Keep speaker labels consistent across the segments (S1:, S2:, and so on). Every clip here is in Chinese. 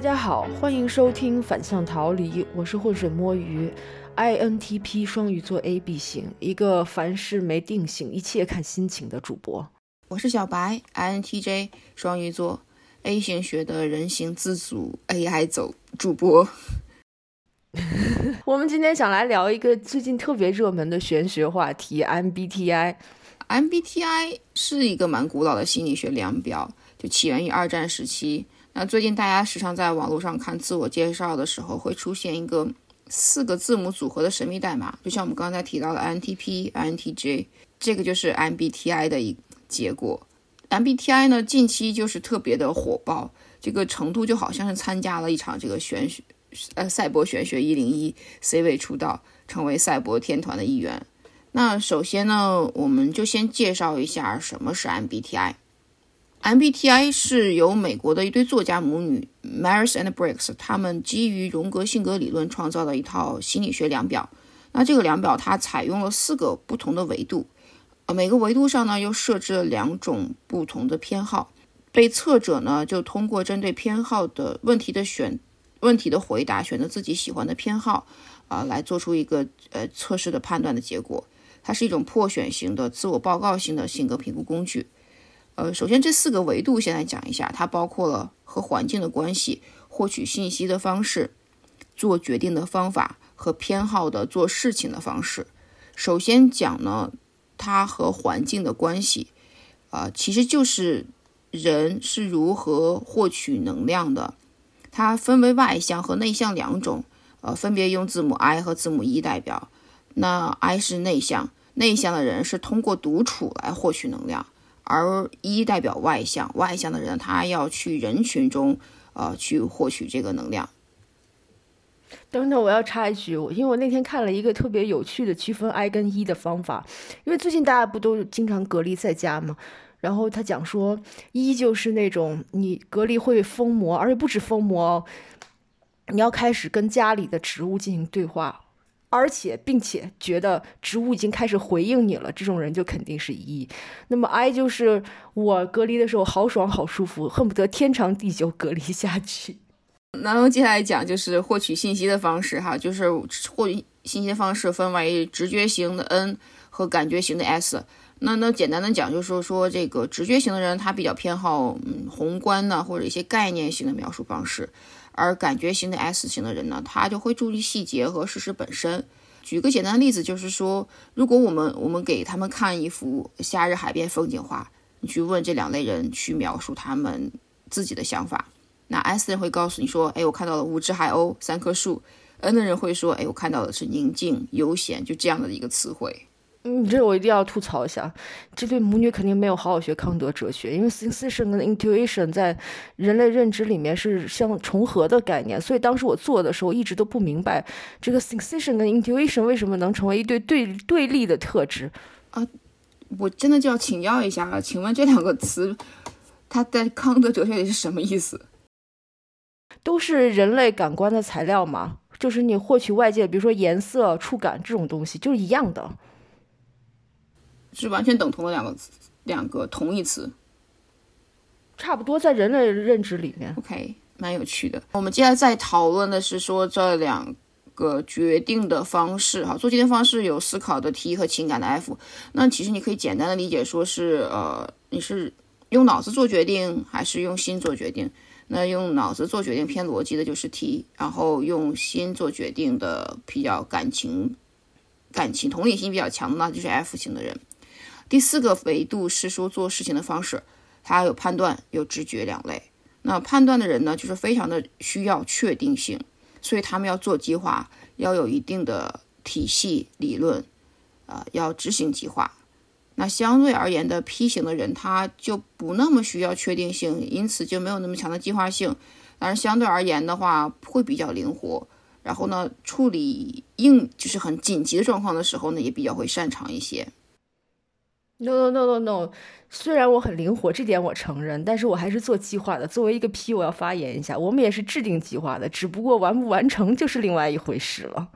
S1: 大家好，欢迎收听反向逃离，我是浑水摸鱼，INTP 双鱼座 AB 型，一个凡事没定性，一切看心情的主播。
S2: 我是小白，INTJ 双鱼座 A 型学的人形自主 AI 走主播。
S1: 我们今天想来聊一个最近特别热门的玄学话题 MBTI。
S2: MBTI 是一个蛮古老的心理学量表，就起源于二战时期。那最近大家时常在网络上看自我介绍的时候，会出现一个四个字母组合的神秘代码，就像我们刚才提到的 INTP、INTJ，这个就是 MBTI 的一结果。MBTI 呢，近期就是特别的火爆，这个程度就好像是参加了一场这个玄学，呃，赛博玄学一零一 C 位出道，成为赛博天团的一员。那首先呢，我们就先介绍一下什么是 MBTI。MBTI 是由美国的一对作家母女 Maris and Briggs，他们基于荣格性格理论创造的一套心理学量表。那这个量表它采用了四个不同的维度，呃，每个维度上呢又设置了两种不同的偏好。被测者呢就通过针对偏好的问题的选问题的回答，选择自己喜欢的偏好，啊，来做出一个呃测试的判断的结果。它是一种破选型的自我报告型的性格评估工具。呃，首先这四个维度先来讲一下，它包括了和环境的关系、获取信息的方式、做决定的方法和偏好的做事情的方式。首先讲呢，它和环境的关系，啊，其实就是人是如何获取能量的。它分为外向和内向两种，呃，分别用字母 I 和字母 E 代表。那 I 是内向，内向的人是通过独处来获取能量。而一代表外向，外向的人他要去人群中，呃，去获取这个能量。
S1: 等等，我要插一句，我因为我那天看了一个特别有趣的区分 I 跟 E 的方法。因为最近大家不都经常隔离在家吗？然后他讲说，一就是那种你隔离会疯魔，而且不止疯魔，你要开始跟家里的植物进行对话。而且，并且觉得植物已经开始回应你了，这种人就肯定是一。那么 I 就是我隔离的时候好爽好舒服，恨不得天长地久隔离下去。
S2: 然后接下来讲就是获取信息的方式哈，就是获取信息的方式分为直觉型的 N 和感觉型的 S。那那简单的讲就是说说这个直觉型的人他比较偏好嗯宏观的或者一些概念性的描述方式。而感觉型的 S 型的人呢，他就会注意细节和事实本身。举个简单的例子，就是说，如果我们我们给他们看一幅夏日海边风景画，你去问这两类人去描述他们自己的想法，那 S 人会告诉你说，哎，我看到了五只海鸥，三棵树。N 的人会说，哎，我看到的是宁静、悠闲，就这样的一个词汇。
S1: 嗯，这我一定要吐槽一下，这对母女肯定没有好好学康德哲学，因为 sensation 跟 intuition 在人类认知里面是相重合的概念，所以当时我做的时候一直都不明白，这个 sensation 跟 intuition 为什么能成为一对对对立的特质
S2: 啊？我真的就要请教一下了，请问这两个词，它在康德哲学里是什么意思？
S1: 都是人类感官的材料嘛？就是你获取外界，比如说颜色、触感这种东西，就是一样的。
S2: 是完全等同的两个词，两个同义词，
S1: 差不多在人类认知里面。
S2: OK，蛮有趣的。我们接下来再讨论的是说这两个决定的方式，哈，做决定方式有思考的 T 和情感的 F。那其实你可以简单的理解说是，呃，你是用脑子做决定还是用心做决定？那用脑子做决定偏逻辑的就是 T，然后用心做决定的比较感情、感情同理心比较强的那就是 F 型的人。第四个维度是说做事情的方式，它有判断、有直觉两类。那判断的人呢，就是非常的需要确定性，所以他们要做计划，要有一定的体系理论，啊，要执行计划。那相对而言的 P 型的人，他就不那么需要确定性，因此就没有那么强的计划性。但是相对而言的话，会比较灵活。然后呢，处理应就是很紧急的状况的时候呢，也比较会擅长一些。
S1: No no no no no，虽然我很灵活，这点我承认，但是我还是做计划的。作为一个 P，我要发言一下，我们也是制定计划的，只不过完不完成就是另外一回事了。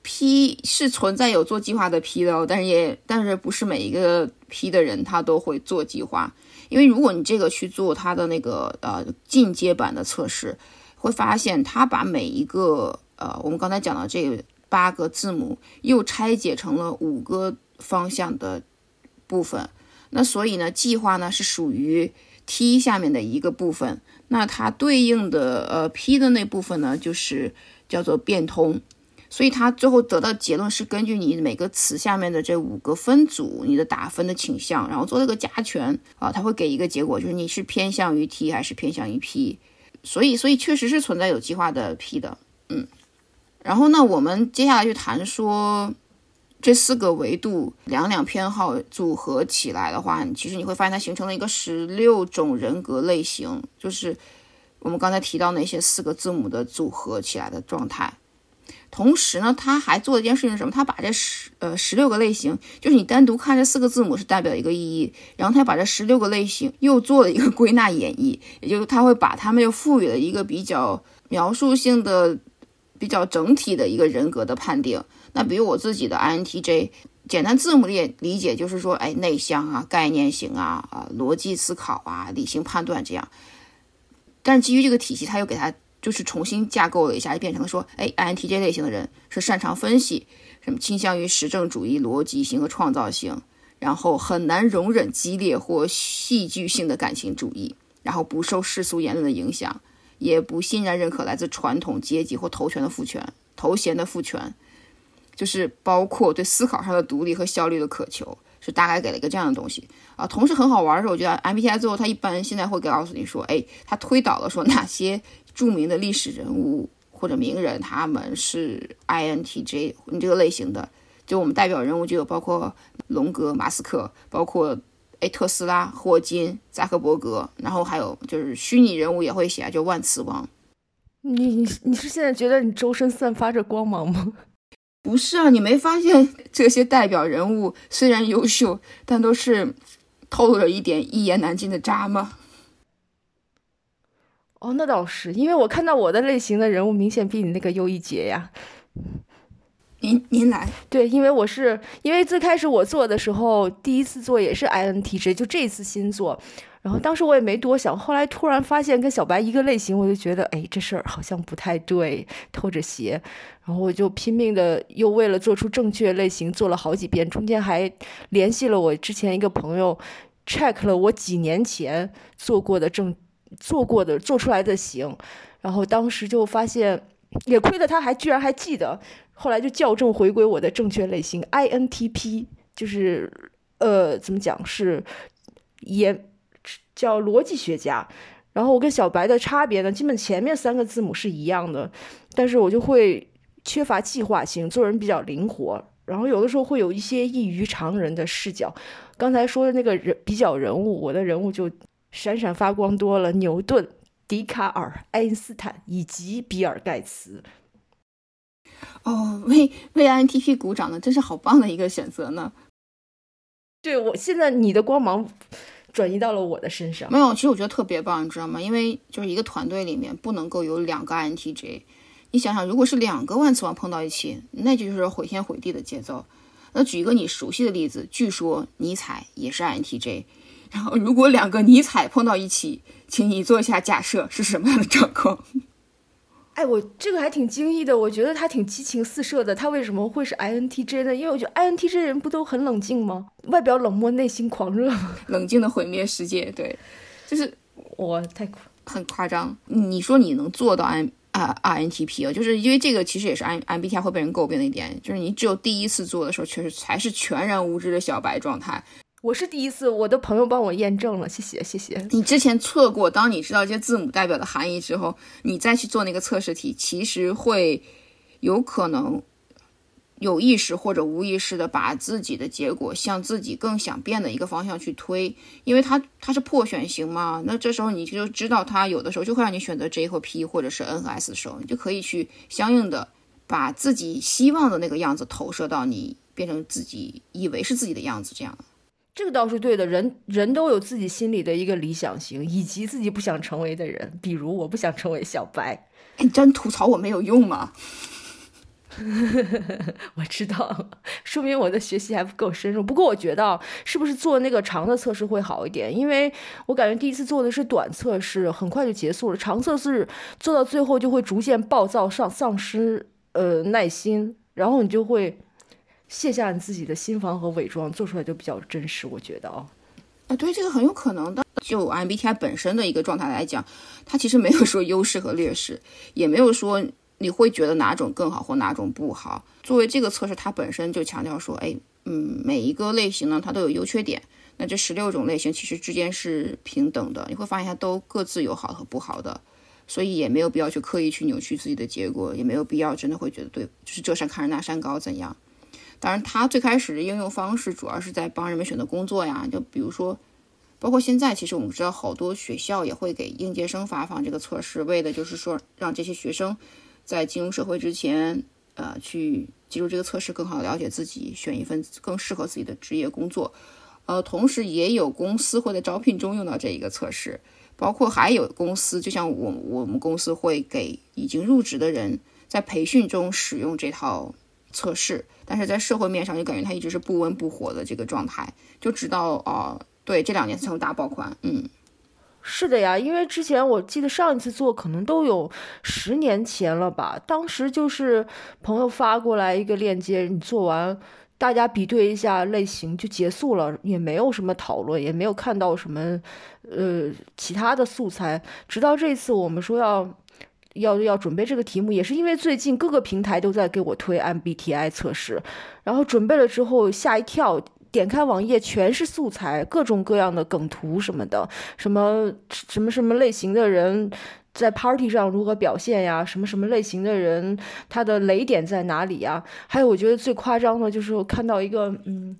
S2: P 是存在有做计划的 P 的哦，但是也但是不是每一个 P 的人他都会做计划，因为如果你这个去做他的那个呃进阶版的测试，会发现它把每一个呃，我们刚才讲的这八个字母又拆解成了五个方向的部分。那所以呢，计划呢是属于 T 下面的一个部分。那它对应的呃 P 的那部分呢，就是叫做变通。所以它最后得到结论是根据你每个词下面的这五个分组，你的打分的倾向，然后做了个加权啊，它会给一个结果，就是你是偏向于 T 还是偏向于 P。所以，所以确实是存在有计划的 P 的，嗯。然后呢，我们接下来就谈说这四个维度两两偏好组合起来的话，其实你会发现它形成了一个十六种人格类型，就是我们刚才提到那些四个字母的组合起来的状态。同时呢，他还做了一件事情是什么？他把这十呃十六个类型，就是你单独看这四个字母是代表一个意义，然后他把这十六个类型又做了一个 归纳演绎，也就是他会把他们又赋予了一个比较描述性的、比较整体的一个人格的判定。那比如我自己的 INTJ，简单字母的理解就是说，哎，内向啊，概念型啊，啊，逻辑思考啊，理性判断这样。但基于这个体系，他又给他。就是重新架构了一下，就变成了说，哎，INTJ 类型的人是擅长分析，什么倾向于实证主义、逻辑性和创造性，然后很难容忍激烈或戏剧性的感情主义，然后不受世俗言论的影响，也不欣然认可来自传统阶级或头权的父权、头衔的父权，就是包括对思考上的独立和效率的渴求，是大概给了一个这样的东西啊。同时很好玩的是，我觉得 MBTI 最后他一般现在会告诉你说，哎，他推导了说哪些。著名的历史人物或者名人，他们是 INTJ 你这个类型的，就我们代表人物就有包括龙哥、马斯克，包括哎特斯拉、霍金、扎克伯格，然后还有就是虚拟人物也会写，就万磁王。
S1: 你你你是现在觉得你周身散发着光芒吗？
S2: 不是啊，你没发现 这些代表人物虽然优秀，但都是透露着一点一言难尽的渣吗？
S1: 哦，那倒是，因为我看到我的类型的人物明显比你那个优一截呀。
S2: 您您来，
S1: 对，因为我是因为最开始我做的时候，第一次做也是 INTJ，就这次新做，然后当时我也没多想，后来突然发现跟小白一个类型，我就觉得哎，这事儿好像不太对，偷着邪，然后我就拼命的又为了做出正确类型做了好几遍，中间还联系了我之前一个朋友，check 了我几年前做过的正。做过的做出来的型，然后当时就发现，也亏得他还居然还记得，后来就校正回归我的正确类型 INTP，就是呃怎么讲是也叫逻辑学家。然后我跟小白的差别呢，基本前面三个字母是一样的，但是我就会缺乏计划性，做人比较灵活，然后有的时候会有一些异于常人的视角。刚才说的那个人比较人物，我的人物就。闪闪发光多了，牛顿、笛卡尔、爱因斯坦以及比尔盖茨。
S2: 哦，为为 INTP 鼓掌呢，真是好棒的一个选择呢。
S1: 对我现在你的光芒转移到了我的身上。
S2: 没有，其实我觉得特别棒，你知道吗？因为就是一个团队里面不能够有两个 INTJ。你想想，如果是两个万磁王碰到一起，那就是毁天毁地的节奏。那举一个你熟悉的例子，据说尼采也是 INTJ。然后，如果两个尼采碰到一起，请你做一下假设是什么样的状况？
S1: 哎，我这个还挺惊异的，我觉得他挺激情四射的。他为什么会是 INTJ 呢？因为我觉得 INTJ 人不都很冷静吗？外表冷漠，内心狂热，
S2: 冷静的毁灭世界。对，就是
S1: 我太夸
S2: 很夸张。你说你能做到 I 啊 INTP 啊？就是因为这个其实也是 I MBTI 会被人诟病的一点，就是你只有第一次做的时候，确实才是全然无知的小白状态。
S1: 我是第一次，我的朋友帮我验证了，谢谢谢谢。
S2: 你之前测过，当你知道这些字母代表的含义之后，你再去做那个测试题，其实会有可能有意识或者无意识的把自己的结果向自己更想变的一个方向去推，因为它它是破选型嘛。那这时候你就知道，它有的时候就会让你选择 J 或 P 或者是 N 和 S 的时候，你就可以去相应的把自己希望的那个样子投射到你变成自己以为是自己的样子，这样。
S1: 这个倒是对的，人人都有自己心里的一个理想型，以及自己不想成为的人。比如，我不想成为小白。
S2: 你真吐槽我没有用吗？
S1: 我知道，说明我的学习还不够深入。不过我觉得，是不是做那个长的测试会好一点？因为我感觉第一次做的是短测试，很快就结束了。长测试做到最后就会逐渐暴躁，丧丧失呃耐心，然后你就会卸下你自己的心防和伪装，做出来就比较真实。我觉得哦，
S2: 啊，对，这个很有可能的。就 MBTI 本身的一个状态来讲，它其实没有说优势和劣势，也没有说。你会觉得哪种更好或哪种不好？作为这个测试，它本身就强调说，哎，嗯，每一个类型呢，它都有优缺点。那这十六种类型其实之间是平等的，你会发现它都各自有好和不好的，所以也没有必要去刻意去扭曲自己的结果，也没有必要真的会觉得对，就是这山看着那山高怎样。当然，它最开始的应用方式主要是在帮人们选择工作呀，就比如说，包括现在，其实我们知道好多学校也会给应届生发放这个测试，为的就是说让这些学生。在进入社会之前，呃，去进入这个测试，更好的了解自己，选一份更适合自己的职业工作。呃，同时也有公司会在招聘中用到这一个测试，包括还有公司，就像我我们公司会给已经入职的人在培训中使用这套测试，但是在社会面上就感觉它一直是不温不火的这个状态，就直到啊，对，这两年才有大爆款，嗯。
S1: 是的呀，因为之前我记得上一次做可能都有十年前了吧，当时就是朋友发过来一个链接，你做完，大家比对一下类型就结束了，也没有什么讨论，也没有看到什么呃其他的素材。直到这次我们说要要要准备这个题目，也是因为最近各个平台都在给我推 MBTI 测试，然后准备了之后吓一跳。点开网页全是素材，各种各样的梗图什么的，什么什么什么类型的人在 party 上如何表现呀？什么什么类型的人他的雷点在哪里呀？还有我觉得最夸张的就是我看到一个嗯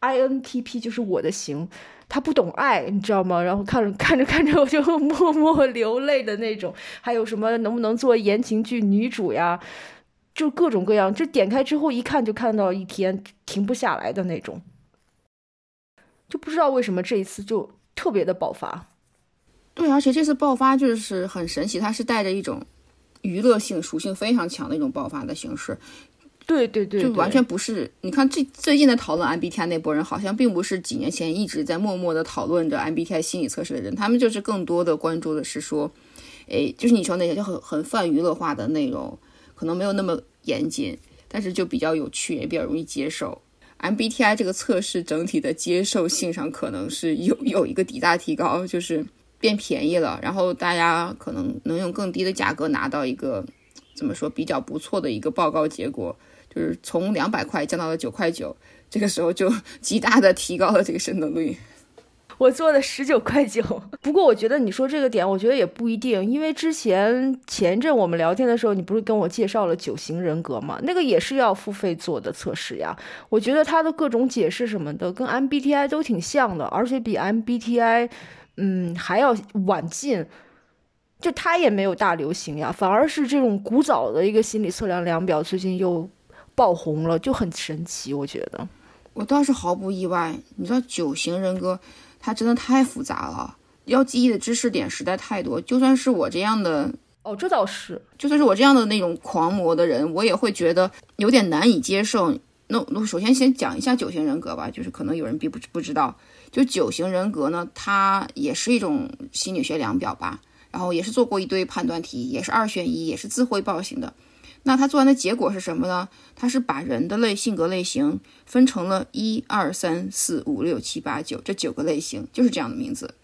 S1: ，INTP 就是我的型，他不懂爱，你知道吗？然后看着看着看着我就默默流泪的那种。还有什么能不能做言情剧女主呀？就各种各样，就点开之后一看就看到一天停不下来的那种，就不知道为什么这一次就特别的爆发。
S2: 对，而且这次爆发就是很神奇，它是带着一种娱乐性属性非常强的一种爆发的形式。
S1: 对对对，
S2: 就完全不是。你看最最近的讨论 MBTI 那波人，好像并不是几年前一直在默默的讨论着 MBTI 心理测试的人，他们就是更多的关注的是说，哎，就是你说那些就很很泛娱乐化的内容。可能没有那么严谨，但是就比较有趣，也比较容易接受。MBTI 这个测试整体的接受性上可能是有有一个极大提高，就是变便宜了，然后大家可能能用更低的价格拿到一个怎么说比较不错的一个报告结果，就是从两百块降到了九块九，这个时候就极大的提高了这个渗透率。
S1: 我做的十九块九，不过我觉得你说这个点，我觉得也不一定，因为之前前一阵我们聊天的时候，你不是跟我介绍了九型人格吗？那个也是要付费做的测试呀。我觉得它的各种解释什么的，跟 MBTI 都挺像的，而且比 MBTI，嗯，还要晚进。就它也没有大流行呀，反而是这种古早的一个心理测量量表最近又爆红了，就很神奇。我觉得，
S2: 我倒是毫不意外。你知道九型人格？它真的太复杂了，要记忆的知识点实在太多。就算是我这样的，
S1: 哦，这倒是，
S2: 就算是我这样的那种狂魔的人，我也会觉得有点难以接受。那那首先先讲一下九型人格吧，就是可能有人并不不知道，就九型人格呢，它也是一种心理学量表吧，然后也是做过一堆判断题，也是二选一，也是自汇报型的。那他做完的结果是什么呢？他是把人的类性格类型分成了一二三四五六七八九这九个类型，就是这样的名字。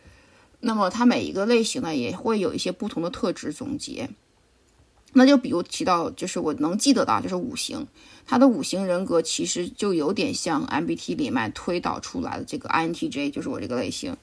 S2: 那么它每一个类型呢，也会有一些不同的特质总结。那就比如提到，就是我能记得的，就是五行，它的五行人格其实就有点像 MBT 里面推导出来的这个 INTJ，就是我这个类型。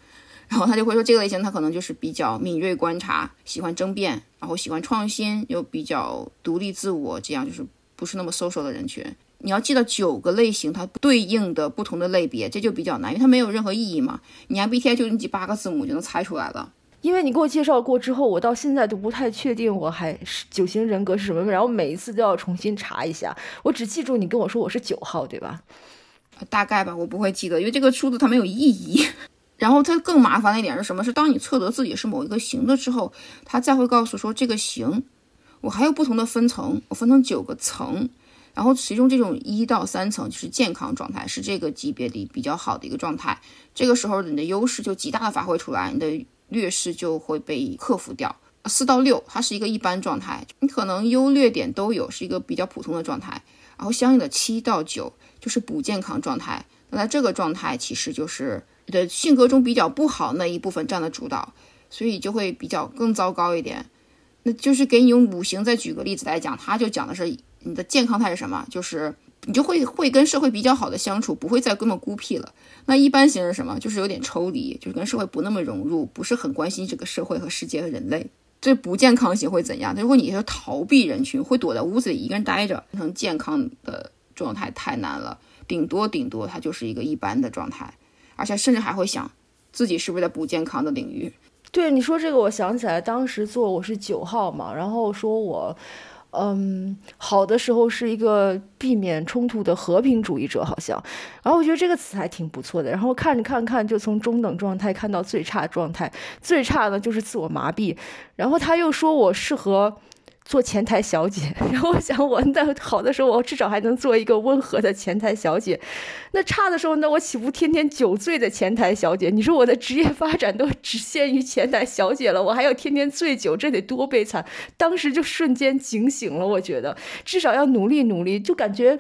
S2: 然后他就会说，这个类型他可能就是比较敏锐观察，喜欢争辩，然后喜欢创新，又比较独立自我，这样就是不是那么 social 的人群。你要记得九个类型，它对应的不同的类别，这就比较难，因为它没有任何意义嘛。你 MBTI 就你几八个字母就能猜出来了。
S1: 因为你给我介绍过之后，我到现在都不太确定我还是九型人格是什么，然后每一次都要重新查一下。我只记住你跟我说我是九号，对吧？
S2: 大概吧，我不会记得，因为这个数字它没有意义。然后它更麻烦的一点是什么？是当你测得自己是某一个型的之后，它再会告诉说这个型，我还有不同的分层，我分成九个层，然后其中这种一到三层就是健康状态，是这个级别里比较好的一个状态。这个时候你的优势就极大的发挥出来，你的劣势就会被克服掉。四到六它是一个一般状态，你可能优劣点都有，是一个比较普通的状态。然后相应的七到九就是不健康状态，那在这个状态其实就是的性格中比较不好那一部分占了主导，所以就会比较更糟糕一点。那就是给你用五行再举个例子来讲，他就讲的是。你的健康态是什么？就是你就会会跟社会比较好的相处，不会再那么孤僻了。那一般型是什么？就是有点抽离，就是跟社会不那么融入，不是很关心这个社会和世界和人类。这不健康型会怎样？如果你是逃避人群，会躲在屋子里一个人待着，变成健康的状态太难了。顶多顶多，它就是一个一般的状态，而且甚至还会想自己是不是在不健康的领域。
S1: 对你说这个，我想起来当时做我是九号嘛，然后说我。嗯，好的时候是一个避免冲突的和平主义者，好像。然后我觉得这个词还挺不错的。然后看着看看，就从中等状态看到最差状态，最差的就是自我麻痹。然后他又说我适合。做前台小姐，然后我想，我那好的时候，我至少还能做一个温和的前台小姐；那差的时候，那我岂不天天酒醉的前台小姐？你说我的职业发展都只限于前台小姐了，我还要天天醉酒，这得多悲惨！当时就瞬间警醒了，我觉得至少要努力努力，就感觉，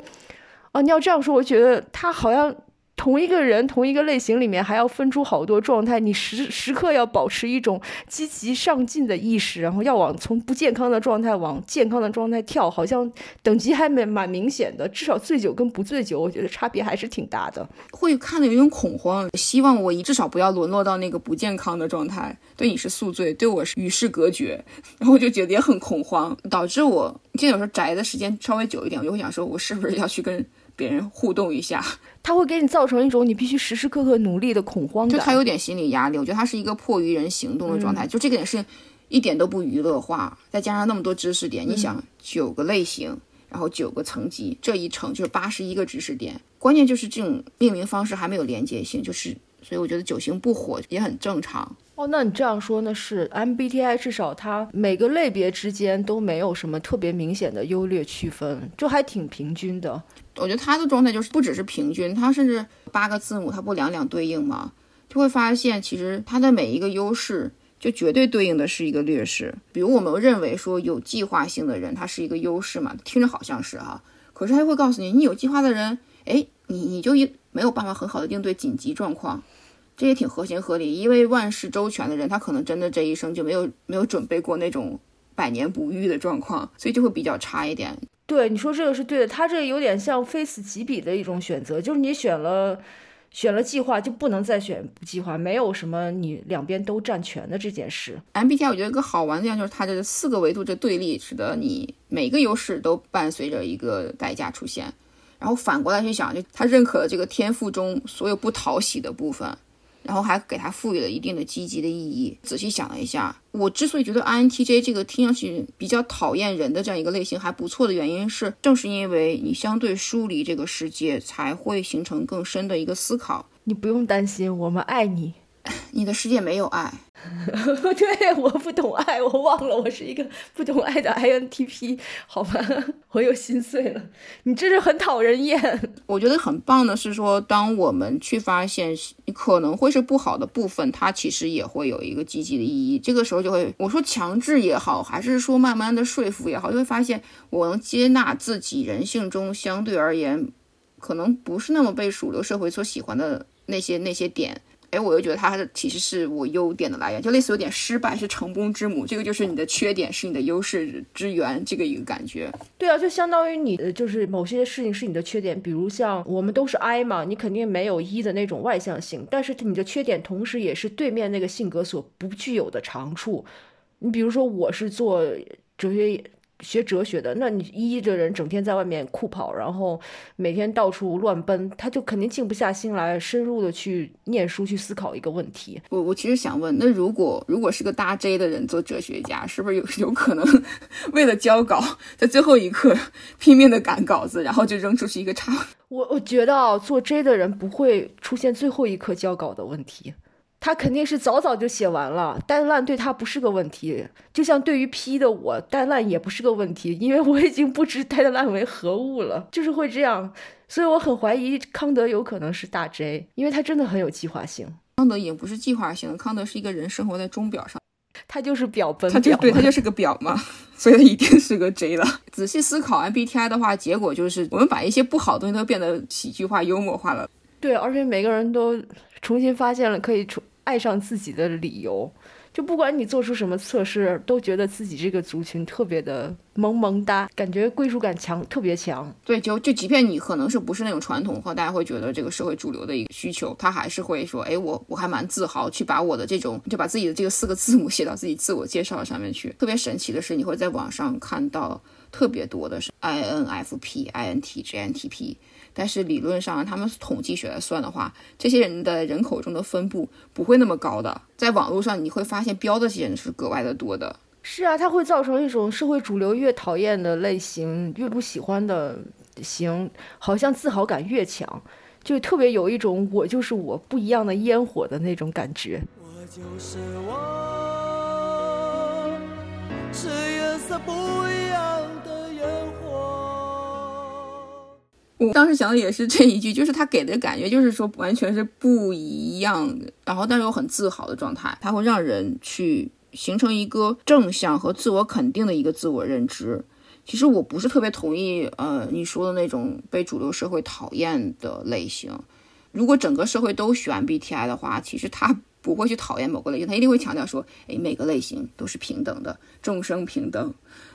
S1: 啊，你要这样说，我觉得他好像。同一个人，同一个类型里面还要分出好多状态，你时时刻要保持一种积极上进的意识，然后要往从不健康的状态往健康的状态跳，好像等级还蛮蛮明显的。至少醉酒跟不醉酒，我觉得差别还是挺大的。
S2: 会看的有点恐慌，希望我至少不要沦落到那个不健康的状态。对你是宿醉，对我是与世隔绝，然后我就觉得也很恐慌，导致我现在有时候宅的时间稍微久一点，我就会想说，我是不是要去跟。别人互动一下，
S1: 他会给你造成一种你必须时时刻刻努力的恐慌感，
S2: 就他有点心理压力。我觉得他是一个迫于人行动的状态，就这个点是一点都不娱乐化，再加上那么多知识点，你想九个类型，然后九个层级，这一层就是八十一个知识点，关键就是这种命名方式还没有连接性，就是所以我觉得九型不火也很正常。
S1: 哦，那你这样说呢？是 MBTI 至少它每个类别之间都没有什么特别明显的优劣区分，就还挺平均的。
S2: 我觉得它的状态就是不只是平均，它甚至八个字母它不两两对应吗？就会发现其实它的每一个优势就绝对对应的是一个劣势。比如我们认为说有计划性的人他是一个优势嘛，听着好像是哈，可是他会告诉你，你有计划的人，哎，你你就没有办法很好的应对紧急状况。这也挺合情合理，因为万事周全的人，他可能真的这一生就没有没有准备过那种百年不遇的状况，所以就会比较差一点。
S1: 对，你说这个是对的，他这有点像非此即彼的一种选择，就是你选了选了计划，就不能再选不计划，没有什么你两边都占全的这件事。
S2: MBTI 我觉得一个好玩的地方就是它这四个维度这对立，使得你每个优势都伴随着一个代价出现，然后反过来去想，就他认可了这个天赋中所有不讨喜的部分。然后还给他赋予了一定的积极的意义。仔细想了一下，我之所以觉得 INTJ 这个听上去比较讨厌人的这样一个类型还不错的原因是，正是因为你相对疏离这个世界，才会形成更深的一个思考。
S1: 你不用担心，我们爱你。
S2: 你的世界没有爱。
S1: 对，我不懂爱，我忘了我是一个不懂爱的 INTP，好吧，我又心碎了。你真是很讨人厌。
S2: 我觉得很棒的是说，当我们去发现你可能会是不好的部分，它其实也会有一个积极的意义。这个时候就会，我说强制也好，还是说慢慢的说服也好，就会发现我能接纳自己人性中相对而言可能不是那么被主流社会所喜欢的那些那些点。哎，我又觉得它其实是我优点的来源，就类似有点失败是成功之母，这个就是你的缺点是你的优势之源，这个一个感觉。
S1: 对啊，就相当于你就是某些事情是你的缺点，比如像我们都是 I 嘛，你肯定没有一的那种外向性，但是你的缺点同时也是对面那个性格所不具有的长处。你比如说我是做哲学。学哲学的，那你一的人整天在外面酷跑，然后每天到处乱奔，他就肯定静不下心来，深入的去念书，去思考一个问题。
S2: 我我其实想问，那如果如果是个大 J 的人做哲学家，是不是有有可能为了交稿，在最后一刻拼命的赶稿子，然后就扔出去一个叉？
S1: 我我觉得啊，做 J 的人不会出现最后一刻交稿的问题。他肯定是早早就写完了，单烂对他不是个问题。就像对于 P 的我，单烂也不是个问题，因为我已经不知单烂为何物了，就是会这样。所以我很怀疑康德有可能是大 J，因为他真的很有计划性。
S2: 康德也不是计划性，康德是一个人生活在钟表上，
S1: 他就是表本
S2: 他就对他就是个表嘛，所以他一定是个 J 了。仔细思考 MBTI 的话，结果就是我们把一些不好的东西都变得喜剧化、幽默化了。
S1: 对，而且每个人都重新发现了可以重爱上自己的理由。就不管你做出什么测试，都觉得自己这个族群特别的萌萌哒，感觉归属感强，特别强。
S2: 对，就就即便你可能是不是那种传统化，大家会觉得这个社会主流的一个需求，他还是会说，哎，我我还蛮自豪，去把我的这种就把自己的这个四个字母 写到自己自我介绍上面去。特别神奇的是，你会在网上看到特别多的是 INFP、I N T J、N T P。但是理论上，他们统计学来算的话，这些人的人口中的分布不会那么高的。在网络上，你会发现标的这些人是格外的多的。
S1: 是啊，它会造成一种社会主流越讨厌的类型，越不喜欢的型，好像自豪感越强，就特别有一种我就是我不一样的烟火的那种感觉。
S3: 我就是我，是颜色不一
S2: 我当时想的也是这一句，就是他给的感觉就是说完全是不一样的，然后但是又很自豪的状态，他会让人去形成一个正向和自我肯定的一个自我认知。其实我不是特别同意，呃，你说的那种被主流社会讨厌的类型。如果整个社会都选 MBTI 的话，其实他不会去讨厌某个类型，他一定会强调说，哎，每个类型都是平等的，众生平等。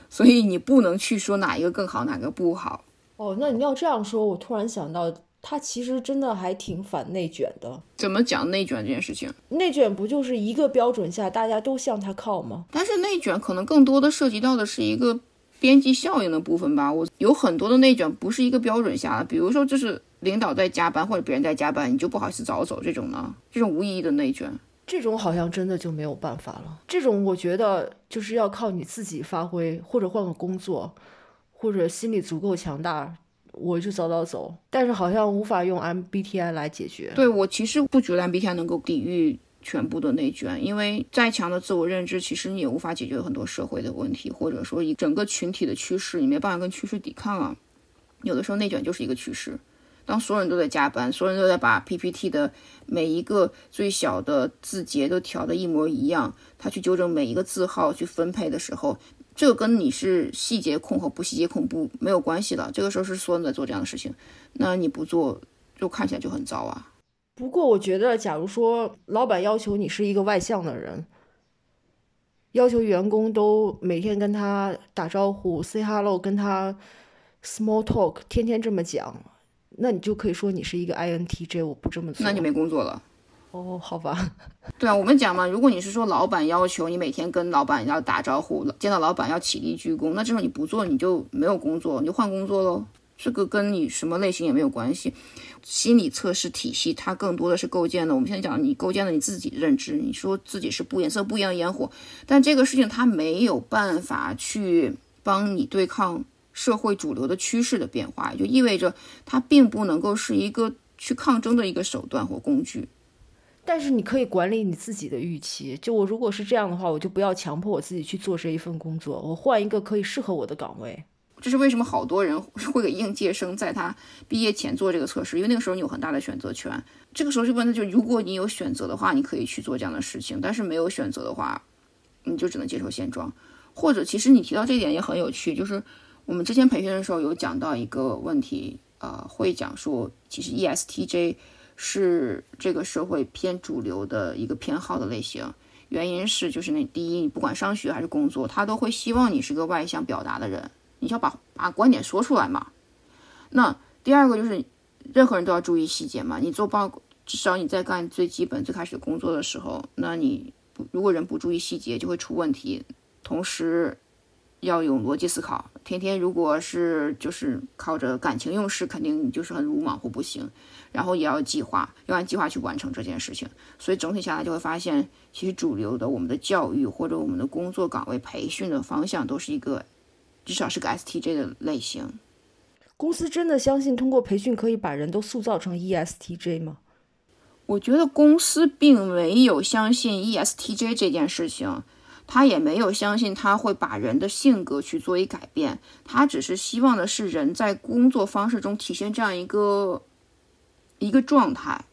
S2: 所以你不能去说哪一个更好，哪个不好。
S1: 哦，那你要这样说，我突然想到，他其实真的还挺反内卷的。
S2: 怎么讲内卷这件事情？
S1: 内卷不就是一个标准下大家都向他靠吗？
S2: 但是内卷可能更多的涉及到的是一个边际效应的部分吧。我有很多的内卷不是一个标准下的，比如说就是领导在加班或者别人在加班，你就不好意思早走这种呢，这种无意义的内卷。
S1: 这种好像真的就没有办法了。这种我觉得就是要靠你自己发挥，或者换个工作，或者心理足够强大，我就早早走。但是好像无法用 MBTI 来解决。
S2: 对我其实不觉得 MBTI 能够抵御全部的内卷，因为再强的自我认知，其实你也无法解决很多社会的问题，或者说一整个群体的趋势，你没办法跟趋势抵抗啊。有的时候内卷就是一个趋势。当所有人都在加班，所有人都在把 PPT 的每一个最小的字节都调的一模一样，他去纠正每一个字号去分配的时候，这个跟你是细节控和不细节控不没有关系的。这个时候是所有人在做这样的事情，那你不做，就看起来就很糟啊。
S1: 不过我觉得，假如说老板要求你是一个外向的人，要求员工都每天跟他打招呼，say hello，跟他 small talk，天天这么讲，那你就可以说你是一个 INTJ。我不这么做，
S2: 那你没工作了。
S1: 哦，好吧。
S2: 对啊，我们讲嘛，如果你是说老板要求你每天跟老板要打招呼，见到老板要起立鞠躬，那这种你不做，你就没有工作，你就换工作喽。这个跟你什么类型也没有关系。心理测试体系它更多的是构建的，我们现在讲你构建了你自己的认知，你说自己是不颜色不一样的烟火，但这个事情它没有办法去帮你对抗社会主流的趋势的变化，也就意味着它并不能够是一个去抗争的一个手段或工具。
S1: 但是你可以管理你自己的预期。就我如果是这样的话，我就不要强迫我自己去做这一份工作，我换一个可以适合我的岗位。
S2: 这是为什么好多人会给应届生在他毕业前做这个测试，因为那个时候你有很大的选择权。这个时候就问他，就如果你有选择的话，你可以去做这样的事情；但是没有选择的话，你就只能接受现状。或者，其实你提到这一点也很有趣，就是我们之前培训的时候有讲到一个问题，呃，会讲说，其实 ESTJ 是这个社会偏主流的一个偏好的类型。原因是，就是那第一，你不管上学还是工作，他都会希望你是个外向表达的人。你要把把观点说出来嘛。那第二个就是，任何人都要注意细节嘛。你做报，至少你在干最基本最开始工作的时候，那你不如果人不注意细节，就会出问题。同时要有逻辑思考。天天如果是就是靠着感情用事，肯定就是很鲁莽或不行。然后也要计划，要按计划去完成这件事情。所以整体下来就会发现，其实主流的我们的教育或者我们的工作岗位培训的方向都是一个。至少是个 STJ 的类型。
S1: 公司真的相信通过培训可以把人都塑造成 ESTJ 吗？
S2: 我觉得公司并没有相信 ESTJ 这件事情，他也没有相信他会把人的性格去做一改变，他只是希望的是人在工作方式中体现这样一个一个状态。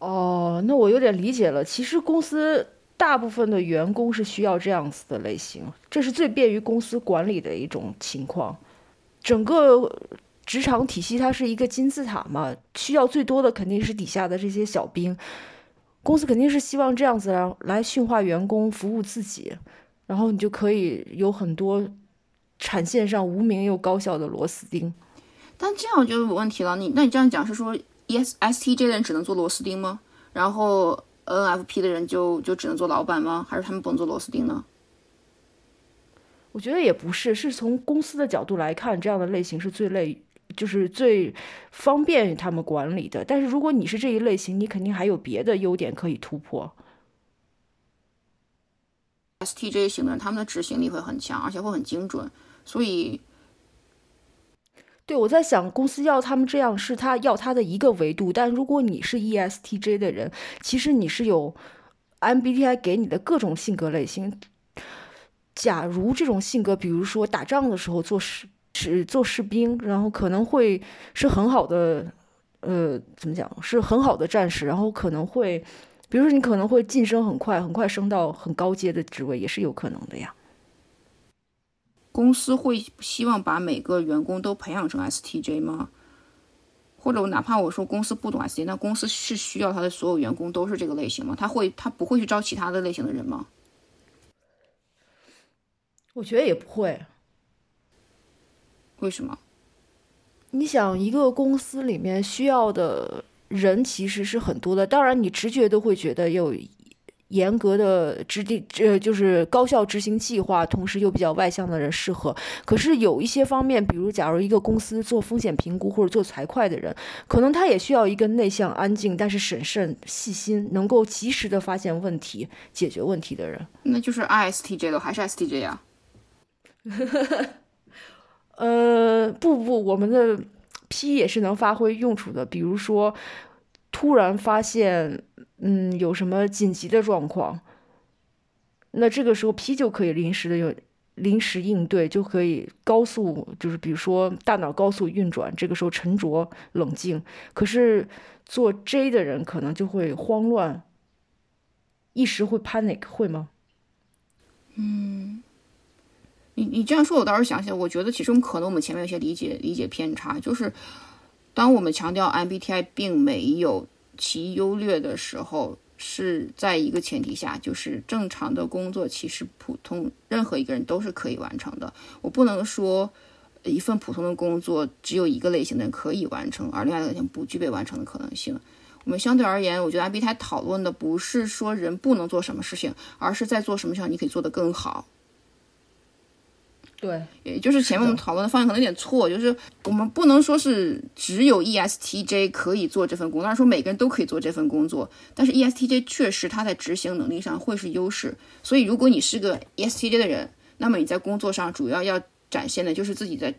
S1: 哦，那我有点理解了。其实公司大部分的员工是需要这样子的类型，这是最便于公司管理的一种情况。整个职场体系它是一个金字塔嘛，需要最多的肯定是底下的这些小兵。公司肯定是希望这样子来来驯化员工，服务自己，然后你就可以有很多产线上无名又高效的螺丝钉。
S2: 但这样就有问题了，你那你这样讲是说 ESTJ 的人只能做螺丝钉吗？然后 NFP 的人就就只能做老板吗？还是他们不能做螺丝钉呢？
S1: 我觉得也不是，是从公司的角度来看，这样的类型是最累，就是最方便他们管理的。但是如果你是这一类型，你肯定还有别的优点可以突破。
S2: STJ 型的人，他们的执行力会很强，而且会很精准，所以
S1: 对，我在想，公司要他们这样是他要他的一个维度，但如果你是 ESTJ 的人，其实你是有 MBTI 给你的各种性格类型。假如这种性格，比如说打仗的时候做士是做士兵，然后可能会是很好的，呃，怎么讲，是很好的战士，然后可能会，比如说你可能会晋升很快，很快升到很高阶的职位，也是有可能的呀。
S2: 公司会希望把每个员工都培养成 STJ 吗？或者我哪怕我说公司不懂 STJ，那公司是需要他的所有员工都是这个类型吗？他会他不会去招其他的类型的人吗？
S1: 我觉得也不会。
S2: 为什么？
S1: 你想，一个公司里面需要的人其实是很多的，当然你直觉都会觉得有严格的制定，呃，就是高效执行计划，同时又比较外向的人适合。可是有一些方面，比如假如一个公司做风险评估或者做财会的人，可能他也需要一个内向、安静，但是审慎、细心，能够及时的发现问题、解决问题的人。
S2: 那就是 ISTJ 了，还是 STJ 啊？
S1: 呃，不不，我们的 P 也是能发挥用处的。比如说，突然发现，嗯，有什么紧急的状况，那这个时候 P 就可以临时的有临时应对，就可以高速，就是比如说大脑高速运转，这个时候沉着冷静。可是做 J 的人可能就会慌乱，一时会 panic，会吗？
S2: 嗯你你这样说，我倒是想起来，我觉得其实我们可能我们前面有些理解理解偏差，就是当我们强调 MBTI 并没有其优劣的时候，是在一个前提下，就是正常的工作其实普通任何一个人都是可以完成的。我不能说一份普通的工作只有一个类型的人可以完成，而另外一个类型不具备完成的可能性。我们相对而言，我觉得 MBTI 讨论的不是说人不能做什么事情，而是在做什么事情你可以做得更好。
S1: 对，
S2: 也就是前面我们讨论的方向可能有点错，就是我们不能说是只有 ESTJ 可以做这份工作，而是说每个人都可以做这份工作。但是 ESTJ 确实他在执行能力上会是优势，所以如果你是个 E ESTJ 的人，那么你在工作上主要要展现的就是自己的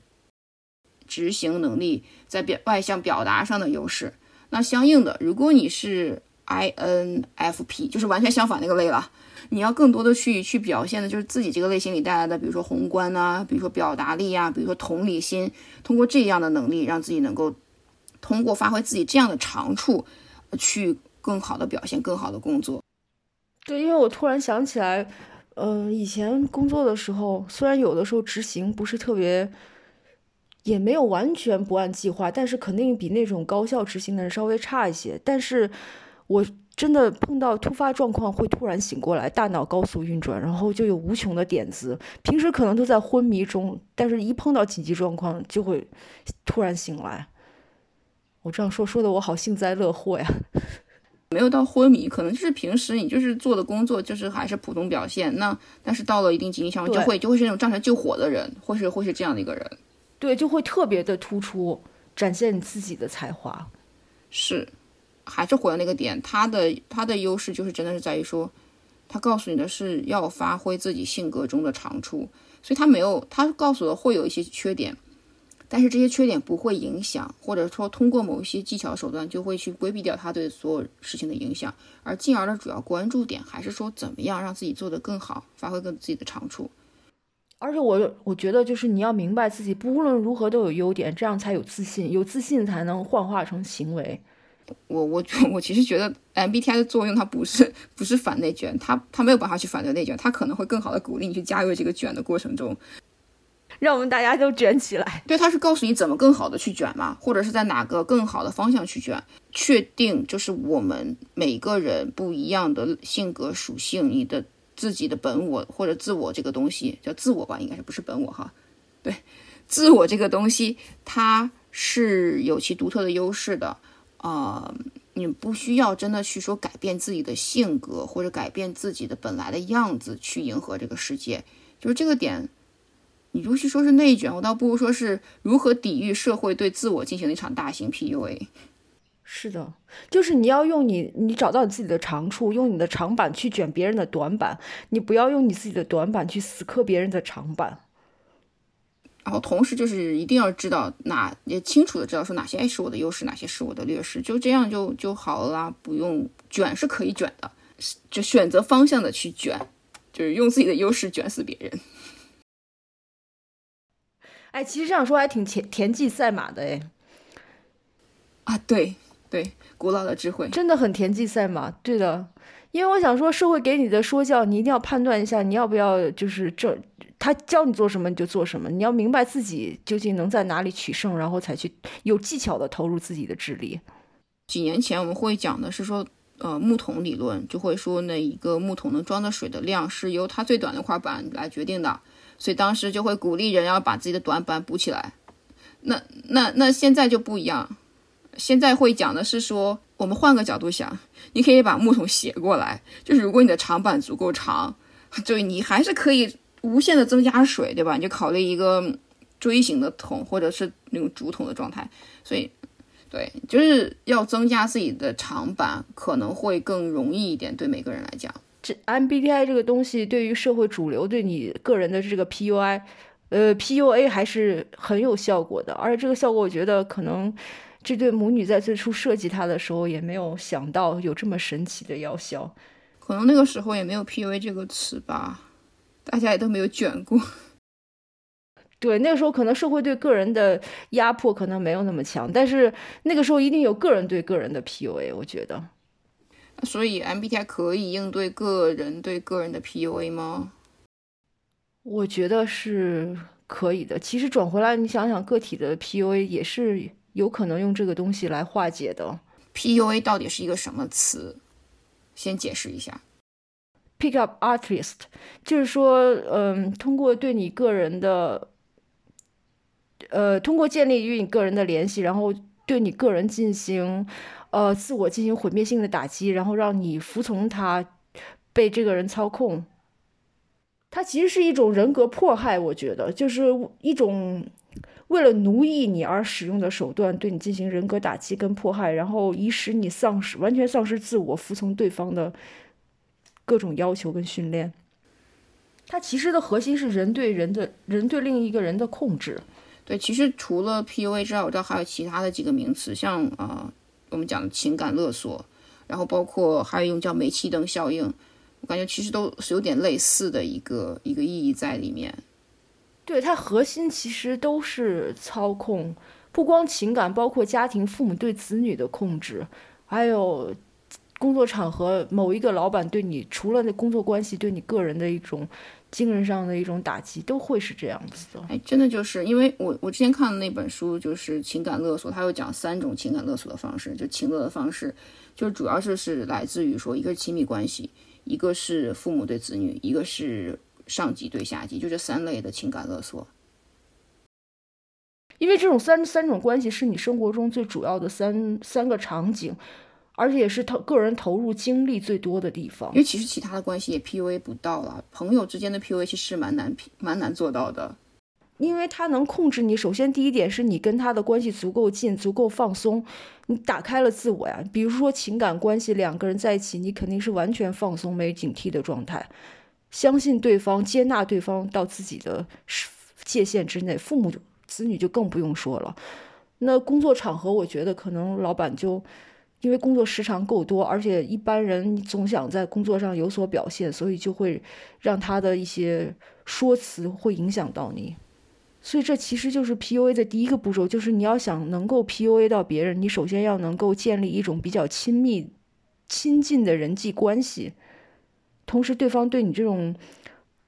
S2: 执行能力，在表外向表达上的优势。那相应的，如果你是 INFP，就是完全相反那个类了。你要更多的去去表现的就是自己这个类型里带来的，比如说宏观啊，比如说表达力啊，比如说同理心，通过这样的能力，让自己能够通过发挥自己这样的长处，去更好的表现，更好的工作。
S1: 对，因为我突然想起来，嗯、以前工作的时候，虽然有的时候执行不是特别，也没有完全不按计划，但是肯定比那种高效执行的人稍微差一些。但是我真的碰到突发状况，会突然醒过来，大脑高速运转，然后就有无穷的点子。平时可能都在昏迷中，但是一碰到紧急状况，就会突然醒来。我这样说说的，我好幸灾乐祸呀。
S2: 没有到昏迷，可能就是平时你就是做的工作就是还是普通表现，那但是到了一定紧急情况就会就会是那种上台救火的人，或是会是这样的一个人。
S1: 对，就会特别的突出，展现你自己的才华。
S2: 是，还是回到那个点，他的他的优势就是真的是在于说，他告诉你的是要发挥自己性格中的长处，所以他没有他告诉的会有一些缺点，但是这些缺点不会影响，或者说通过某一些技巧手段就会去规避掉他对所有事情的影响，而进而的主要关注点还是说怎么样让自己做得更好，发挥更自己的长处。
S1: 而且我我觉得就是你要明白自己不论如何都有优点，这样才有自信，有自信才能幻化成行为。
S2: 我我我其实觉得 MBTI 的作用它不是不是反内卷，它它没有办法去反对内卷，它可能会更好的鼓励你去加入这个卷的过程中。
S1: 让我们大家都卷起来。
S2: 对，它是告诉你怎么更好的去卷嘛，或者是在哪个更好的方向去卷。确定就是我们每个人不一样的性格属性，你的自己的本我或者自我这个东西叫自我吧，应该是不是本我哈？对，自我这个东西它是有其独特的优势的啊，你不需要真的去说改变自己的性格或者改变自己的本来的样子去迎合这个世界，就是这个点。你如果说是内卷，我倒不如说是如何抵御社会对自我进行的一场大型 PUA。
S1: 是的，就是你要用你，你找到你自己的长处，用你的长板去卷别人的短板，你不要用你自己的短板去死磕别人的长板。
S2: 然后同时就是一定要知道哪也清楚的知道说哪些是我的优势，哪些是我的劣势，就这样就就好了啦。不用卷是可以卷的，就选择方向的去卷，就是用自己的优势卷死别人。
S1: 哎，其实这样说还挺田田忌赛马的哎。
S2: 啊，对对，古老的智慧
S1: 真的很田忌赛马，对的。因为我想说，社会给你的说教，你一定要判断一下，你要不要就是这他教你做什么你就做什么，你要明白自己究竟能在哪里取胜，然后才去有技巧的投入自己的智力。
S2: 几年前我们会讲的是说，呃，木桶理论就会说，那一个木桶能装的水的量是由它最短的块板来决定的。所以当时就会鼓励人要把自己的短板补起来。那那那现在就不一样，现在会讲的是说，我们换个角度想，你可以把木桶斜过来，就是如果你的长板足够长，就你还是可以无限的增加水，对吧？你就考虑一个锥形的桶，或者是那种竹筒的状态。所以，对，就是要增加自己的长板，可能会更容易一点，对每个人来讲。
S1: 这 MBTI 这个东西对于社会主流对你个人的这个 PUI，呃 PUA 还是很有效果的，而且这个效果我觉得可能这对母女在最初设计它的时候也没有想到有这么神奇的药效，
S2: 可能那个时候也没有 PUA 这个词吧，大家也都没有卷过。
S1: 对，那个时候可能社会对个人的压迫可能没有那么强，但是那个时候一定有个人对个人的 PUA，我觉得。
S2: 所以 MBTI 可以应对个人对个人的 PUA 吗？
S1: 我觉得是可以的。其实转回来，你想想，个体的 PUA 也是有可能用这个东西来化解的。
S2: PUA 到底是一个什么词？先解释一下。
S1: Pick up artist 就是说，嗯，通过对你个人的，呃，通过建立与你个人的联系，然后对你个人进行。呃，自我进行毁灭性的打击，然后让你服从他，被这个人操控。它其实是一种人格迫害，我觉得就是一种为了奴役你而使用的手段，对你进行人格打击跟迫害，然后以使你丧失完全丧失自我，服从对方的各种要求跟训练。它其实的核心是人对人的人对另一个人的控制。
S2: 对，其实除了 PUA 之外，我知道还有其他的几个名词，像啊。我们讲的情感勒索，然后包括还有一种叫煤气灯效应，我感觉其实都是有点类似的一个一个意义在里面。
S1: 对，它核心其实都是操控，不光情感，包括家庭、父母对子女的控制，还有工作场合某一个老板对你，除了那工作关系，对你个人的一种。精神上的一种打击都会是这样子的，
S2: 哎，真的就是因为我我之前看的那本书就是情感勒索，它有讲三种情感勒索的方式，就情勒的方式，就主要是是来自于说一个是亲密关系，一个是父母对子女，一个是上级对下级，就这三类的情感勒索。
S1: 因为这种三三种关系是你生活中最主要的三三个场景。而且也是投个人投入精力最多的地方，
S2: 因为其实其他的关系也 PUA 不到了，朋友之间的 PUA 其实蛮难蛮难做到的，
S1: 因为他能控制你。首先第一点是你跟他的关系足够近，足够放松，你打开了自我呀。比如说情感关系，两个人在一起，你肯定是完全放松、没警惕的状态，相信对方，接纳对方到自己的界限之内。父母子女就更不用说了。那工作场合，我觉得可能老板就因为工作时长够多，而且一般人总想在工作上有所表现，所以就会让他的一些说辞会影响到你。所以这其实就是 PUA 的第一个步骤，就是你要想能够 PUA 到别人，你首先要能够建立一种比较亲密、亲近的人际关系，同时对方对你这种，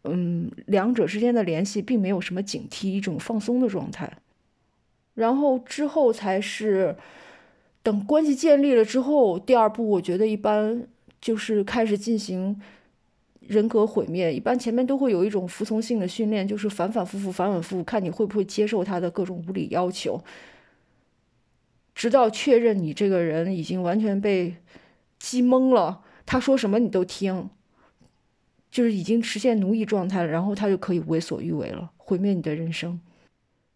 S1: 嗯，两者之间的联系并没有什么警惕，一种放松的状态。然后之后才是等关系建立了之后，第二步我觉得一般就是开始进行。人格毁灭，一般前面都会有一种服从性的训练，就是反反复复、反反复复，看你会不会接受他的各种无理要求，直到确认你这个人已经完全被激懵了，他说什么你都听，就是已经实现奴役状态了，然后他就可以为所欲为了，毁灭你的人生。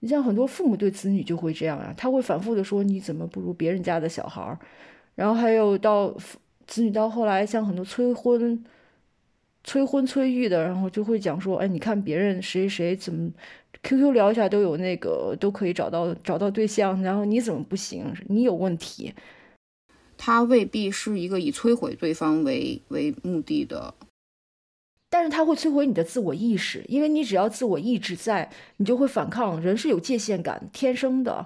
S1: 你像很多父母对子女就会这样啊，他会反复的说你怎么不如别人家的小孩儿，然后还有到子女到后来，像很多催婚。催婚催育的，然后就会讲说，哎，你看别人谁谁怎么，QQ 聊一下都有那个都可以找到找到对象，然后你怎么不行？你有问题。
S2: 他未必是一个以摧毁对方为为目的的，
S1: 但是它会摧毁你的自我意识，因为你只要自我意志在，你就会反抗。人是有界限感，天生的。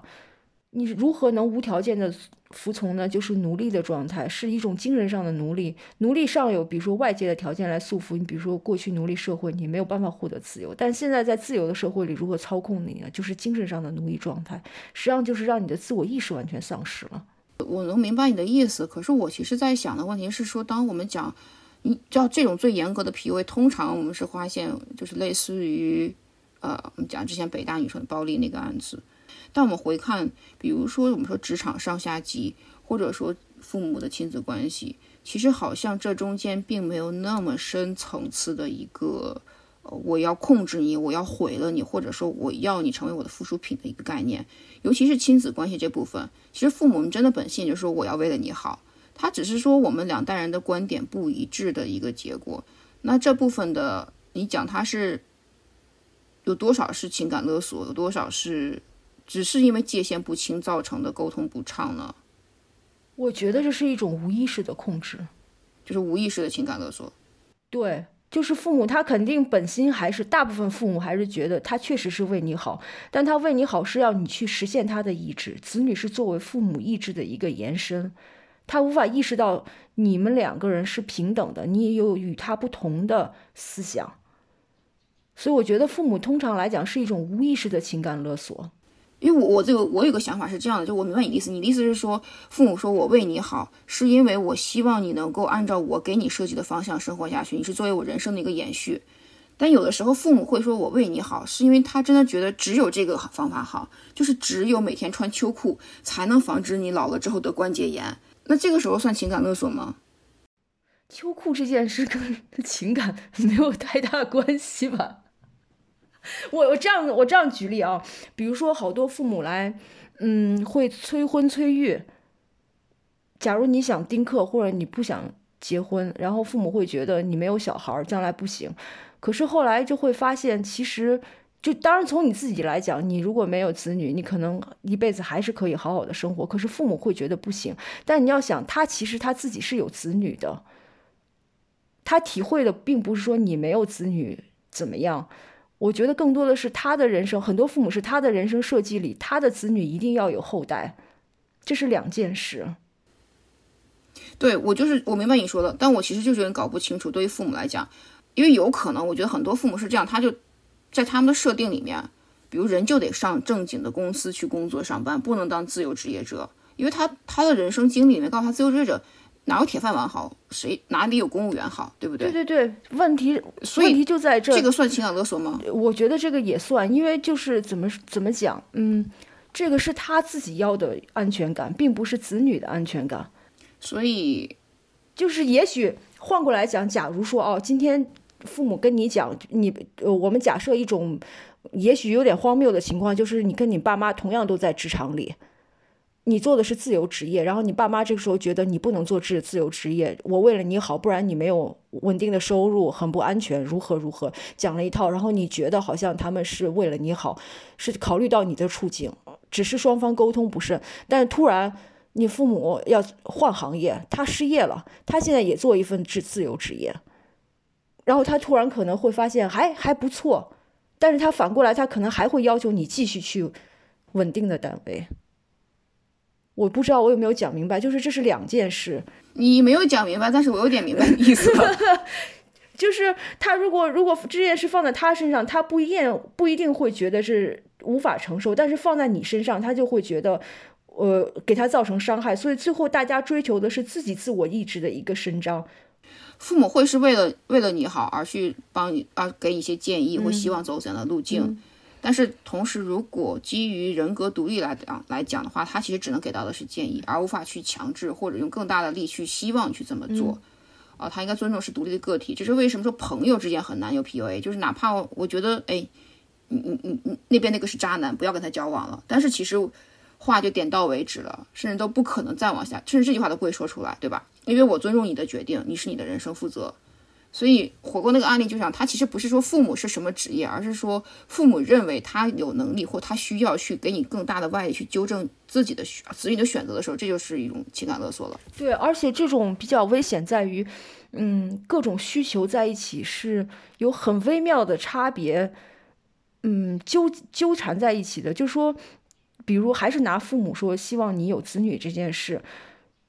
S1: 你如何能无条件的服从呢？就是奴隶的状态，是一种精神上的奴隶。奴隶上有，比如说外界的条件来束缚你，比如说过去奴隶社会，你没有办法获得自由。但现在在自由的社会里，如何操控你呢？就是精神上的奴役状态，实际上就是让你的自我意识完全丧失了。
S2: 我能明白你的意思，可是我其实在想的问题是说，当我们讲，你知道这种最严格的 PUA，通常我们是发现就是类似于，呃，我们讲之前北大女生暴力那个案子。但我们回看，比如说我们说职场上下级，或者说父母的亲子关系，其实好像这中间并没有那么深层次的一个，呃，我要控制你，我要毁了你，或者说我要你成为我的附属品的一个概念。尤其是亲子关系这部分，其实父母们真的本性就是说我要为了你好，他只是说我们两代人的观点不一致的一个结果。那这部分的，你讲他是有多少是情感勒索，有多少是？只是因为界限不清造成的沟通不畅呢？
S1: 我觉得这是一种无意识的控制，
S2: 就是无意识的情感勒索。
S1: 对，就是父母他肯定本心还是大部分父母还是觉得他确实是为你好，但他为你好是要你去实现他的意志。子女是作为父母意志的一个延伸，他无法意识到你们两个人是平等的，你也有与他不同的思想，所以我觉得父母通常来讲是一种无意识的情感勒索。
S2: 因为我我这个我有个想法是这样的，就我明白你的意思。你的意思是说，父母说我为你好，是因为我希望你能够按照我给你设计的方向生活下去，你是作为我人生的一个延续。但有的时候，父母会说我为你好，是因为他真的觉得只有这个方法好，就是只有每天穿秋裤才能防止你老了之后得关节炎。那这个时候算情感勒索吗？
S1: 秋裤这件事跟 情感 没有太大关系吧？我我这样我这样举例啊，比如说好多父母来，嗯，会催婚催育。假如你想丁克或者你不想结婚，然后父母会觉得你没有小孩将来不行。可是后来就会发现，其实就当然从你自己来讲，你如果没有子女，你可能一辈子还是可以好好的生活。可是父母会觉得不行。但你要想，他其实他自己是有子女的，他体会的并不是说你没有子女怎么样。我觉得更多的是他的人生，很多父母是他的人生设计里，他的子女一定要有后代，这是两件事。
S2: 对我就是我明白你说的，但我其实就觉得搞不清楚。对于父母来讲，因为有可能，我觉得很多父母是这样，他就在他们的设定里面，比如人就得上正经的公司去工作上班，不能当自由职业者，因为他他的人生经历里面告诉他，自由职业者。哪有铁饭碗好？谁哪里有公务员好？对不对？
S1: 对对对，问题问题就在这。
S2: 这个算情感勒索吗？
S1: 我觉得这个也算，因为就是怎么怎么讲，嗯，这个是他自己要的安全感，并不是子女的安全感。
S2: 所以，
S1: 就是也许换过来讲，假如说哦，今天父母跟你讲，你呃，我们假设一种也许有点荒谬的情况，就是你跟你爸妈同样都在职场里。你做的是自由职业，然后你爸妈这个时候觉得你不能做自自由职业，我为了你好，不然你没有稳定的收入，很不安全，如何如何，讲了一套，然后你觉得好像他们是为了你好，是考虑到你的处境，只是双方沟通不慎，但突然你父母要换行业，他失业了，他现在也做一份自自由职业，然后他突然可能会发现还还不错，但是他反过来他可能还会要求你继续去稳定的单位。我不知道我有没有讲明白，就是这是两件事。
S2: 你没有讲明白，但是我有点明白你意思了。
S1: 就是他如果如果这件事放在他身上，他不一定不一定会觉得是无法承受，但是放在你身上，他就会觉得，呃，给他造成伤害。所以最后大家追求的是自己自我意志的一个伸张。
S2: 父母会是为了为了你好而去帮你啊，给你一些建议，或希望走怎样的路径。但是同时，如果基于人格独立来讲来讲的话，他其实只能给到的是建议，而无法去强制或者用更大的力去希望去这么做。啊，他应该尊重是独立的个体。这是为什么说朋友之间很难有 PUA？就是哪怕我觉得，哎，你你你你那边那个是渣男，不要跟他交往了。但是其实话就点到为止了，甚至都不可能再往下，甚至这句话都不会说出来，对吧？因为我尊重你的决定，你是你的人生负责。所以火锅那个案例就想，他其实不是说父母是什么职业，而是说父母认为他有能力或他需要去给你更大的外力去纠正自己的子女的选择的时候，这就是一种情感勒索了。
S1: 对，而且这种比较危险在于，嗯，各种需求在一起是有很微妙的差别，嗯，纠纠缠在一起的。就说，比如还是拿父母说希望你有子女这件事。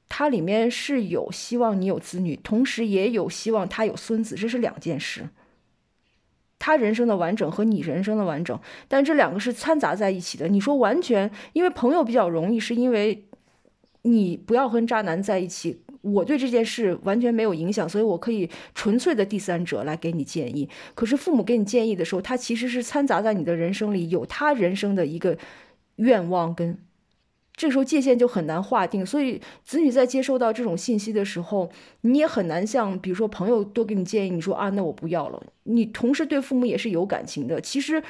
S1: 它里面是有希望你有子女，同时也有希望他有孙子，这是两件事。他人生的完整和你人生的完整，但这两个是掺杂在一起的。你说完全，因为朋友比较容易，是因为你不要和渣男在一起，我对这件事完全没有影响，所以我可以纯粹的第三者来给你建议。可是父母给你建议的时候，他其实是掺杂在你的人生里，有他人生的一个愿望跟。这时候界限就很难划定，所以子女在接收到这种信息的时候，你也很难像比如说朋友多给你建议，你说啊，那我不要了。你同时对父母也是有感情的，其实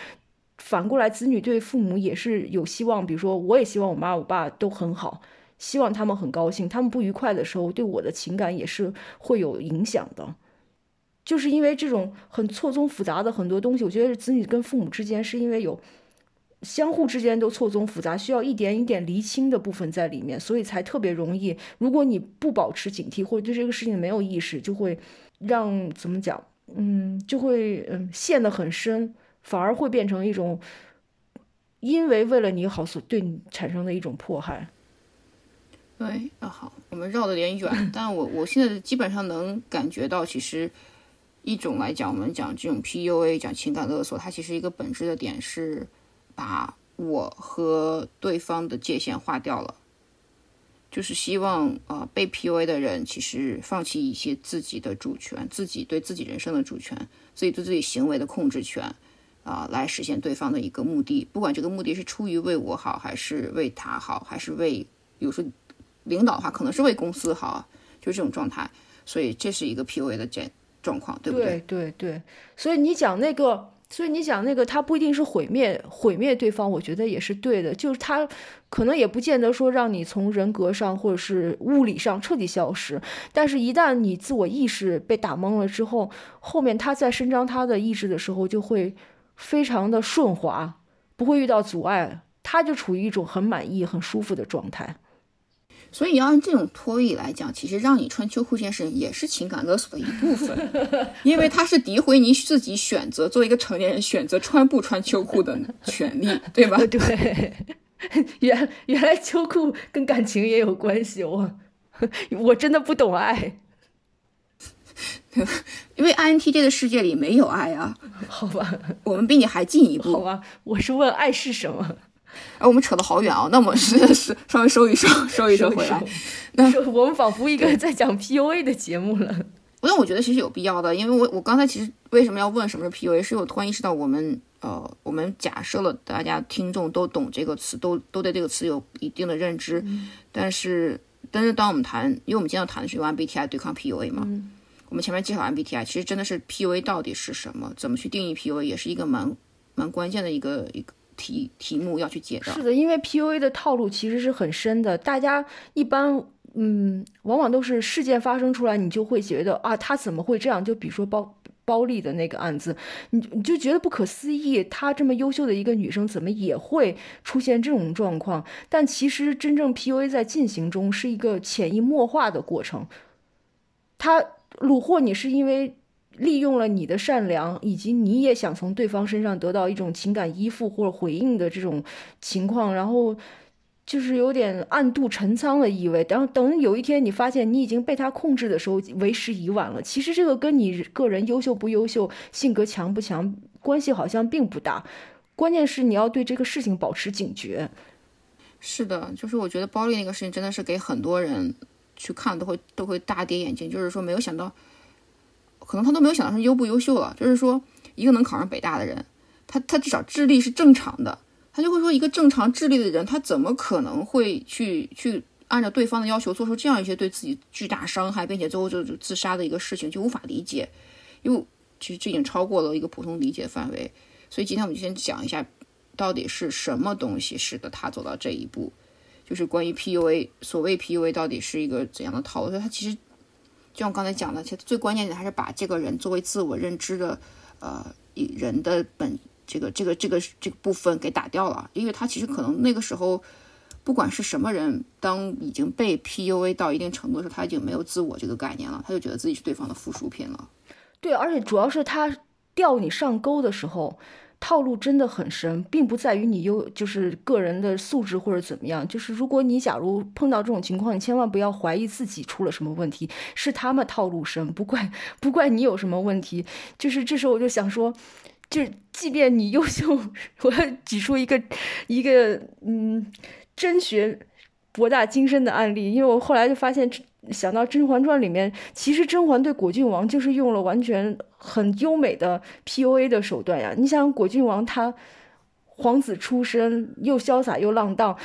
S1: 反过来，子女对父母也是有希望。比如说，我也希望我妈我爸都很好，希望他们很高兴。他们不愉快的时候，对我的情感也是会有影响的。就是因为这种很错综复杂的很多东西，我觉得子女跟父母之间是因为有。相互之间都错综复杂，需要一点一点厘清的部分在里面，所以才特别容易。如果你不保持警惕，或者对这个事情没有意识，就会让怎么讲？嗯，就会嗯陷得很深，反而会变成一种因为为了你好所对你产生的一种迫害。
S2: 对，那好，我们绕的有点远，但我我现在基本上能感觉到，其实一种来讲，我们讲这种 PUA，讲情感勒索，它其实一个本质的点是。把我和对方的界限划掉了，就是希望啊被 PUA 的人其实放弃一些自己的主权，自己对自己人生的主权，自己对自己行为的控制权啊，来实现对方的一个目的。不管这个目的是出于为我好，还是为他好，还是为，比如说领导的话，可能是为公司好，就这种状态。所以这是一个 PUA 的状状况，对不
S1: 对？对对对。所以你讲那个。所以你想那个，他不一定是毁灭毁灭对方，我觉得也是对的。就是他可能也不见得说让你从人格上或者是物理上彻底消失，但是一旦你自我意识被打懵了之后，后面他在伸张他的意志的时候就会非常的顺滑，不会遇到阻碍，他就处于一种很满意、很舒服的状态。
S2: 所以，要按这种脱衣来讲，其实让你穿秋裤这件事也是情感勒索的一部分，因为它是诋毁你自己选择作为一个成年人选择穿不穿秋裤的权利，对吧？
S1: 对，原原来秋裤跟感情也有关系，我我真的不懂爱，
S2: 因为 INTJ 的世界里没有爱啊。
S1: 好吧，
S2: 我们比你还进一步。
S1: 好吧，我是问爱是什么。
S2: 哎，我们扯得好远啊！那我们是 是稍微收一收，收一收回来。那
S1: 我们仿佛一个在讲 PUA 的节目了。
S2: 那我觉得其实有必要的，因为我我刚才其实为什么要问什么是 PUA，是我突然意识到我们呃，我们假设了大家听众都懂这个词，都都对这个词有一定的认知。但是但是当我们谈，因为我们今天要谈的是用 MBTI 对抗 PUA 嘛，我们前面介绍 MBTI，其实真的是 PUA 到底是什么，怎么去定义 PUA，也是一个蛮蛮关键的一个一个。题题目要去解的。
S1: 是的，因为 PUA 的套路其实是很深的，大家一般嗯，往往都是事件发生出来，你就会觉得啊，他怎么会这样？就比如说包包丽的那个案子，你你就觉得不可思议，她这么优秀的一个女生，怎么也会出现这种状况？但其实真正 PUA 在进行中是一个潜移默化的过程，他虏获你是因为。利用了你的善良，以及你也想从对方身上得到一种情感依附或者回应的这种情况，然后就是有点暗度陈仓的意味。然后等有一天你发现你已经被他控制的时候，为时已晚了。其实这个跟你个人优秀不优秀、性格强不强关系好像并不大，关键是你要对这个事情保持警觉。
S2: 是的，就是我觉得包丽那个事情真的是给很多人去看都会都会大跌眼镜，就是说没有想到。可能他都没有想到是优不优秀了，就是说一个能考上北大的人，他他至少智力是正常的，他就会说一个正常智力的人，他怎么可能会去去按照对方的要求做出这样一些对自己巨大伤害，并且最后就自杀的一个事情，就无法理解，因为其实这已经超过了一个普通理解范围。所以今天我们就先讲一下，到底是什么东西使得他走到这一步，就是关于 PUA，所谓 PUA 到底是一个怎样的套路？他其实。就像我刚才讲的，其实最关键的还是把这个人作为自我认知的，呃，人的本这个这个这个这个部分给打掉了。因为他其实可能那个时候，不管是什么人，当已经被 PUA 到一定程度的时候，他已经没有自我这个概念了，他就觉得自己是对方的附属品了。
S1: 对，而且主要是他钓你上钩的时候。套路真的很深，并不在于你优，就是个人的素质或者怎么样。就是如果你假如碰到这种情况，你千万不要怀疑自己出了什么问题，是他们套路深，不怪不怪你有什么问题。就是这时候我就想说，就是即便你优秀，我要举出一个一个嗯真学博大精深的案例，因为我后来就发现。想到《甄嬛传》里面，其实甄嬛对果郡王就是用了完全很优美的 PUA 的手段呀。你想，果郡王他皇子出身，又潇洒又浪荡，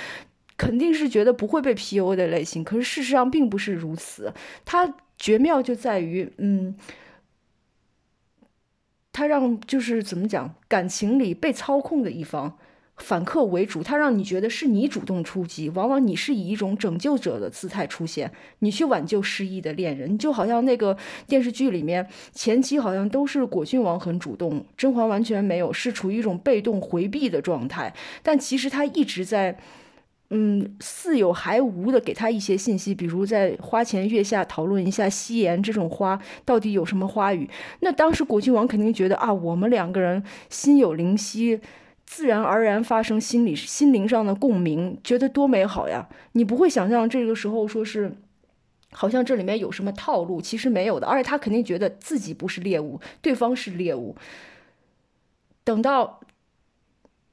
S1: 肯定是觉得不会被 PUA 的类型。可是事实上并不是如此，他绝妙就在于，嗯，他让就是怎么讲，感情里被操控的一方。反客为主，他让你觉得是你主动出击，往往你是以一种拯救者的姿态出现，你去挽救失意的恋人，就好像那个电视剧里面前期好像都是果郡王很主动，甄嬛完全没有，是处于一种被动回避的状态，但其实他一直在，嗯，似有还无的给他一些信息，比如在花前月下讨论一下夕颜这种花到底有什么花语，那当时果郡王肯定觉得啊，我们两个人心有灵犀。自然而然发生心理心灵上的共鸣，觉得多美好呀！你不会想象这个时候说是，好像这里面有什么套路，其实没有的。而且他肯定觉得自己不是猎物，对方是猎物。等到，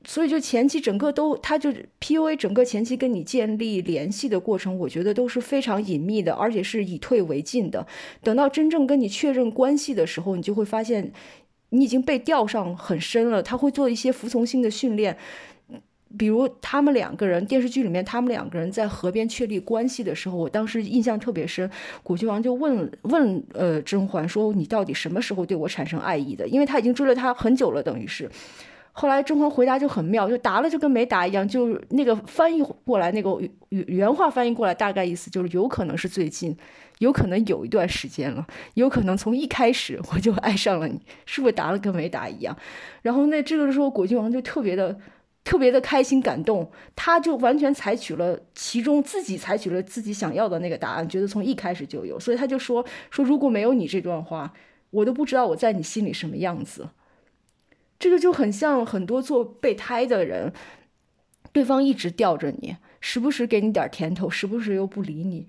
S1: 所以就前期整个都，他就 PUA 整个前期跟你建立联系的过程，我觉得都是非常隐秘的，而且是以退为进的。等到真正跟你确认关系的时候，你就会发现。你已经被钓上很深了，他会做一些服从性的训练，比如他们两个人电视剧里面，他们两个人在河边确立关系的时候，我当时印象特别深。古郡王就问问呃甄嬛说：“你到底什么时候对我产生爱意的？”因为他已经追了他很久了，等于是。后来甄嬛回答就很妙，就答了就跟没答一样，就那个翻译过来那个原原话翻译过来，大概意思就是有可能是最近。有可能有一段时间了，有可能从一开始我就爱上了你，是不是答了跟没答一样？然后那这个时候果郡王就特别的、特别的开心感动，他就完全采取了其中自己采取了自己想要的那个答案，觉得从一开始就有，所以他就说说如果没有你这段话，我都不知道我在你心里什么样子。这个就很像很多做备胎的人，对方一直吊着你，时不时给你点甜头，时不时又不理你。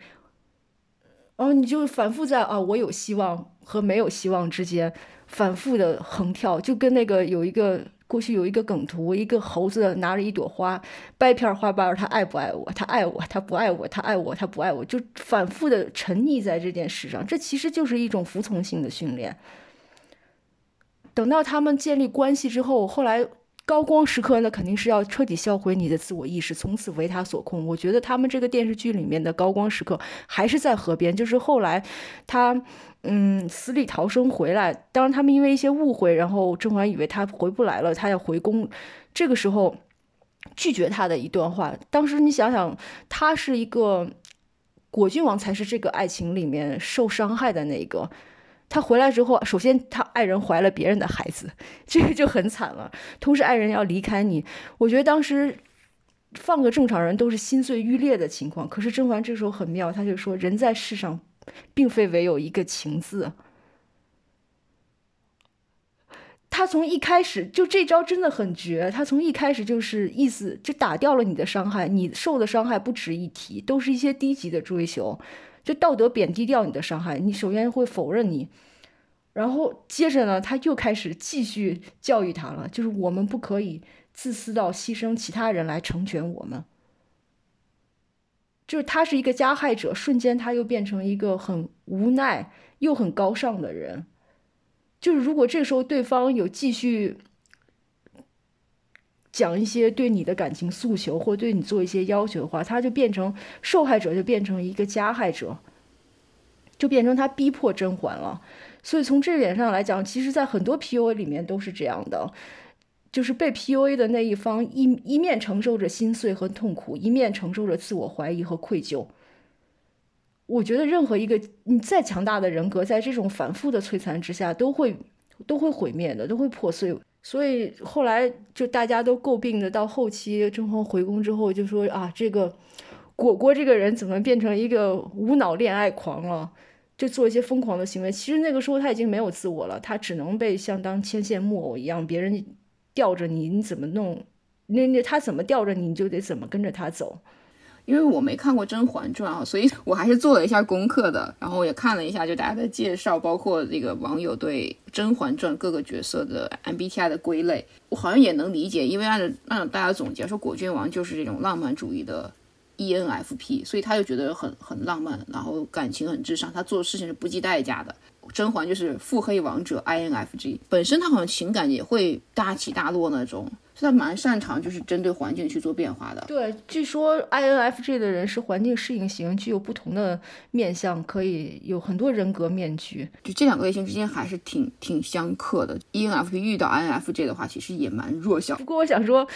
S1: 哦你就反复在啊，我有希望和没有希望之间反复的横跳，就跟那个有一个过去有一个梗图，一个猴子拿着一朵花，掰片花瓣，他爱不爱我？他爱我，他不爱我，他爱我，他不爱我，就反复的沉溺在这件事上。这其实就是一种服从性的训练。等到他们建立关系之后，后来。高光时刻，那肯定是要彻底销毁你的自我意识，从此为他所控。我觉得他们这个电视剧里面的高光时刻还是在河边，就是后来他嗯死里逃生回来。当然，他们因为一些误会，然后甄嬛以为他回不来了，他要回宫。这个时候，拒绝他的一段话。当时你想想，他是一个果郡王，才是这个爱情里面受伤害的那一个。他回来之后，首先他爱人怀了别人的孩子，这个就很惨了。同时，爱人要离开你，我觉得当时放个正常人都是心碎欲裂的情况。可是甄嬛这时候很妙，他就说：“人在世上，并非唯有一个情字。”他从一开始就这招真的很绝，他从一开始就是意思就打掉了你的伤害，你受的伤害不值一提，都是一些低级的追求，就道德贬低掉你的伤害。你首先会否认你，然后接着呢，他又开始继续教育他了，就是我们不可以自私到牺牲其他人来成全我们。就是他是一个加害者，瞬间他又变成一个很无奈又很高尚的人。就是如果这时候对方有继续讲一些对你的感情诉求，或对你做一些要求的话，他就变成受害者，就变成一个加害者，就变成他逼迫甄嬛了。所以从这点上来讲，其实，在很多 PUA 里面都是这样的，就是被 PUA 的那一方一一面承受着心碎和痛苦，一面承受着自我怀疑和愧疚。我觉得任何一个你再强大的人格，在这种反复的摧残之下，都会都会毁灭的，都会破碎。所以后来就大家都诟病的，到后期甄嬛回宫之后，就说啊，这个果果这个人怎么变成一个无脑恋爱狂了？就做一些疯狂的行为。其实那个时候他已经没有自我了，他只能被像当牵线木偶一样，别人吊着你，你怎么弄？那那他怎么吊着你，你就得怎么跟着他走。
S2: 因为我没看过《甄嬛传》啊，所以我还是做了一下功课的，然后也看了一下就大家的介绍，包括这个网友对《甄嬛传》各个角色的 MBTI 的归类，我好像也能理解，因为按照按照大家总结说，果郡王就是这种浪漫主义的 ENFP，所以他就觉得很很浪漫，然后感情很至上，他做的事情是不计代价的。甄嬛就是腹黑王者 INFJ，本身他好像情感也会大起大落那种。所以他蛮擅长，就是针对环境去做变化的。
S1: 对，据说 INFJ 的人是环境适应型，具有不同的面相，可以有很多人格面具。
S2: 就这两个类型之间还是挺挺相克的。ENFP 遇到 INFJ 的话，其实也蛮弱小。
S1: 不过我想说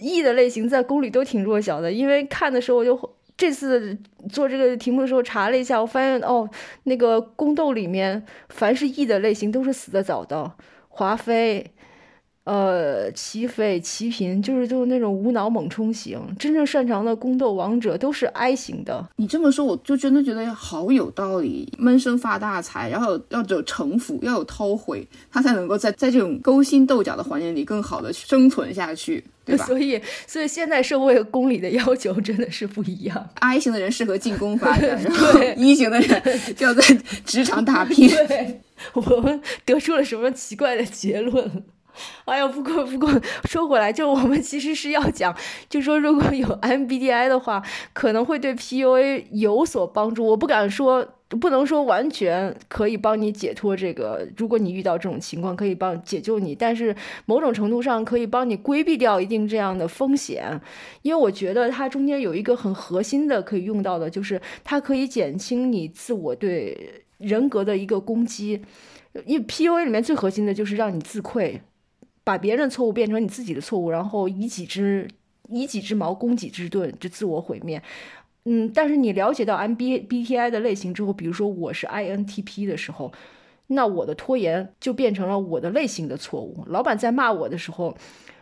S1: ，E 的类型在宫里都挺弱小的，因为看的时候我就这次做这个题目的时候查了一下，我发现哦，那个宫斗里面凡是 E 的类型都是死的早的，华妃。呃，齐妃、齐嫔就是就是那种无脑猛冲型，真正擅长的宫斗王者都是 I 型的。
S2: 你这么说，我就真的觉得好有道理。闷声发大财，然后要有城府，要有韬晦，他才能够在在这种勾心斗角的环境里更好的生存下去，对吧？
S1: 所以，所以现在社会宫里的要求真的是不一样。
S2: I 型的人适合进宫发展，然后 E 型的人就要在职场打拼。
S1: 对，我们得出了什么奇怪的结论？哎呀，不过不过说回来，就我们其实是要讲，就说如果有 MBTI 的话，可能会对 PUA 有所帮助。我不敢说，不能说完全可以帮你解脱这个。如果你遇到这种情况，可以帮解救你，但是某种程度上可以帮你规避掉一定这样的风险。因为我觉得它中间有一个很核心的可以用到的，就是它可以减轻你自我对人格的一个攻击。因为 PUA 里面最核心的就是让你自愧。把别人的错误变成你自己的错误，然后以己之以己之矛攻己之盾，就自我毁灭。嗯，但是你了解到 MBBTI 的类型之后，比如说我是 INTP 的时候，那我的拖延就变成了我的类型的错误。老板在骂我的时候，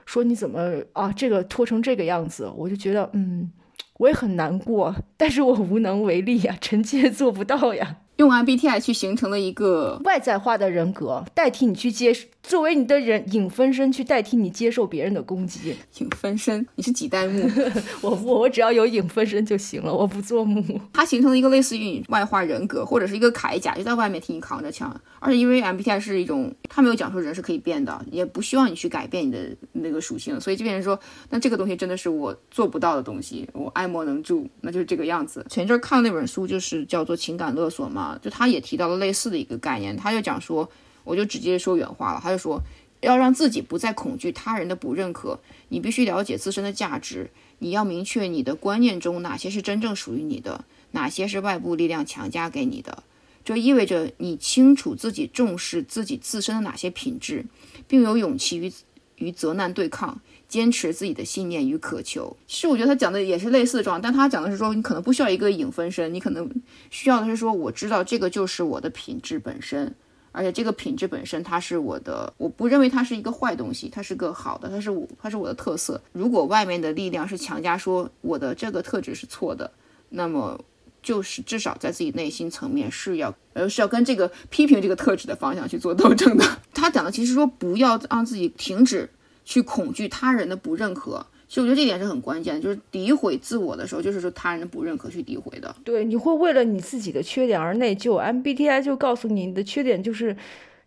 S1: 说你怎么啊这个拖成这个样子，我就觉得嗯，我也很难过，但是我无能为力呀，臣妾做不到呀。
S2: 用 MBTI 去形成了一个
S1: 外在化的人格，代替你去接，作为你的人影分身去代替你接受别人的攻击。
S2: 影分身，你是几代目？
S1: 我我我只要有影分身就行了，我不做目。
S2: 它形成了一个类似于你外化人格，或者是一个铠甲，就在外面替你扛着枪。而且因为 MBTI 是一种，它没有讲说人是可以变的，也不需要你去改变你的那个属性，所以这边人说，那这个东西真的是我做不到的东西，我爱莫能助，那就是这个样子。前阵看那本书，就是叫做《情感勒索》嘛。就他也提到了类似的一个概念，他就讲说，我就直接说原话了，他就说，要让自己不再恐惧他人的不认可，你必须了解自身的价值，你要明确你的观念中哪些是真正属于你的，哪些是外部力量强加给你的，这意味着你清楚自己重视自己自身的哪些品质，并有勇气与与责难对抗。坚持自己的信念与渴求。其实我觉得他讲的也是类似的状态，但他讲的是说，你可能不需要一个影分身，你可能需要的是说，我知道这个就是我的品质本身。而且这个品质本身，它是我的，我不认为它是一个坏东西，它是个好的，它是我，它是我的特色。如果外面的力量是强加说我的这个特质是错的，那么就是至少在自己内心层面是要，呃，是要跟这个批评这个特质的方向去做斗争的。他讲的其实说不要让自己停止去恐惧他人的不认可。其实我觉得这点是很关键的，就是诋毁自我的时候，就是说他人的不认可去诋毁的。
S1: 对，你会为了你自己的缺点而内疚。MBTI 就告诉你，你的缺点就是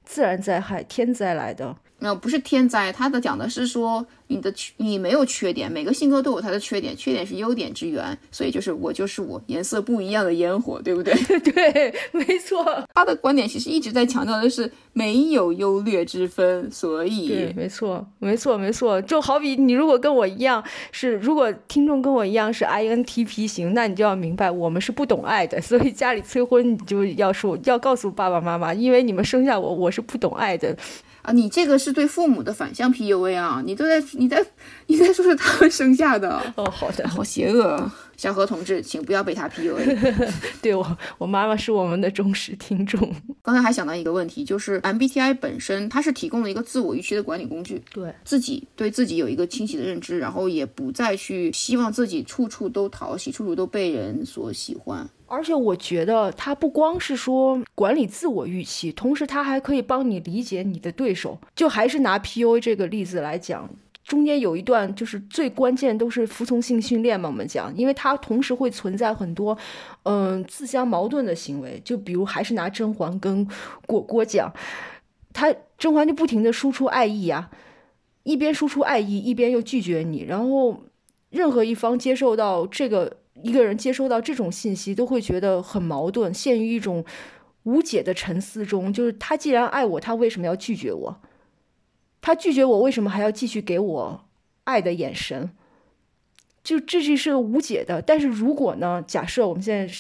S1: 自然灾害、天灾来的。
S2: 没有，不是天灾，他的讲的是说你的你没有缺点，每个性格都有它的缺点，缺点是优点之源，所以就是我就是我，颜色不一样的烟火，对不对？
S1: 对，没错。
S2: 他的观点其实一直在强调的是没有优劣之分，所以
S1: 对，没错，没错，没错。就好比你如果跟我一样是，如果听众跟我一样是 INTP 型，那你就要明白我们是不懂爱的，所以家里催婚你就要说要告诉爸爸妈妈，因为你们生下我，我是不懂爱的。
S2: 啊，你这个是对父母的反向 PUA 啊！你都在你在你在说是他们生下的
S1: 哦，好的，
S2: 好邪恶，小何同志，请不要被他 PUA。
S1: 对我，我妈妈是我们的忠实听众。
S2: 刚才还想到一个问题，就是 MBTI 本身它是提供了一个自我预期的管理工具，
S1: 对
S2: 自己对自己有一个清晰的认知，然后也不再去希望自己处处都讨喜，处处都被人所喜欢。
S1: 而且我觉得他不光是说管理自我预期，同时他还可以帮你理解你的对手。就还是拿 PUA 这个例子来讲，中间有一段就是最关键都是服从性训练嘛，我们讲，因为它同时会存在很多嗯自相矛盾的行为。就比如还是拿甄嬛跟果果讲，他甄嬛就不停的输出爱意啊，一边输出爱意，一边又拒绝你，然后任何一方接受到这个。一个人接收到这种信息，都会觉得很矛盾，陷于一种无解的沉思中。就是他既然爱我，他为什么要拒绝我？他拒绝我，为什么还要继续给我爱的眼神？就这是个无解的。但是如果呢？假设我们现在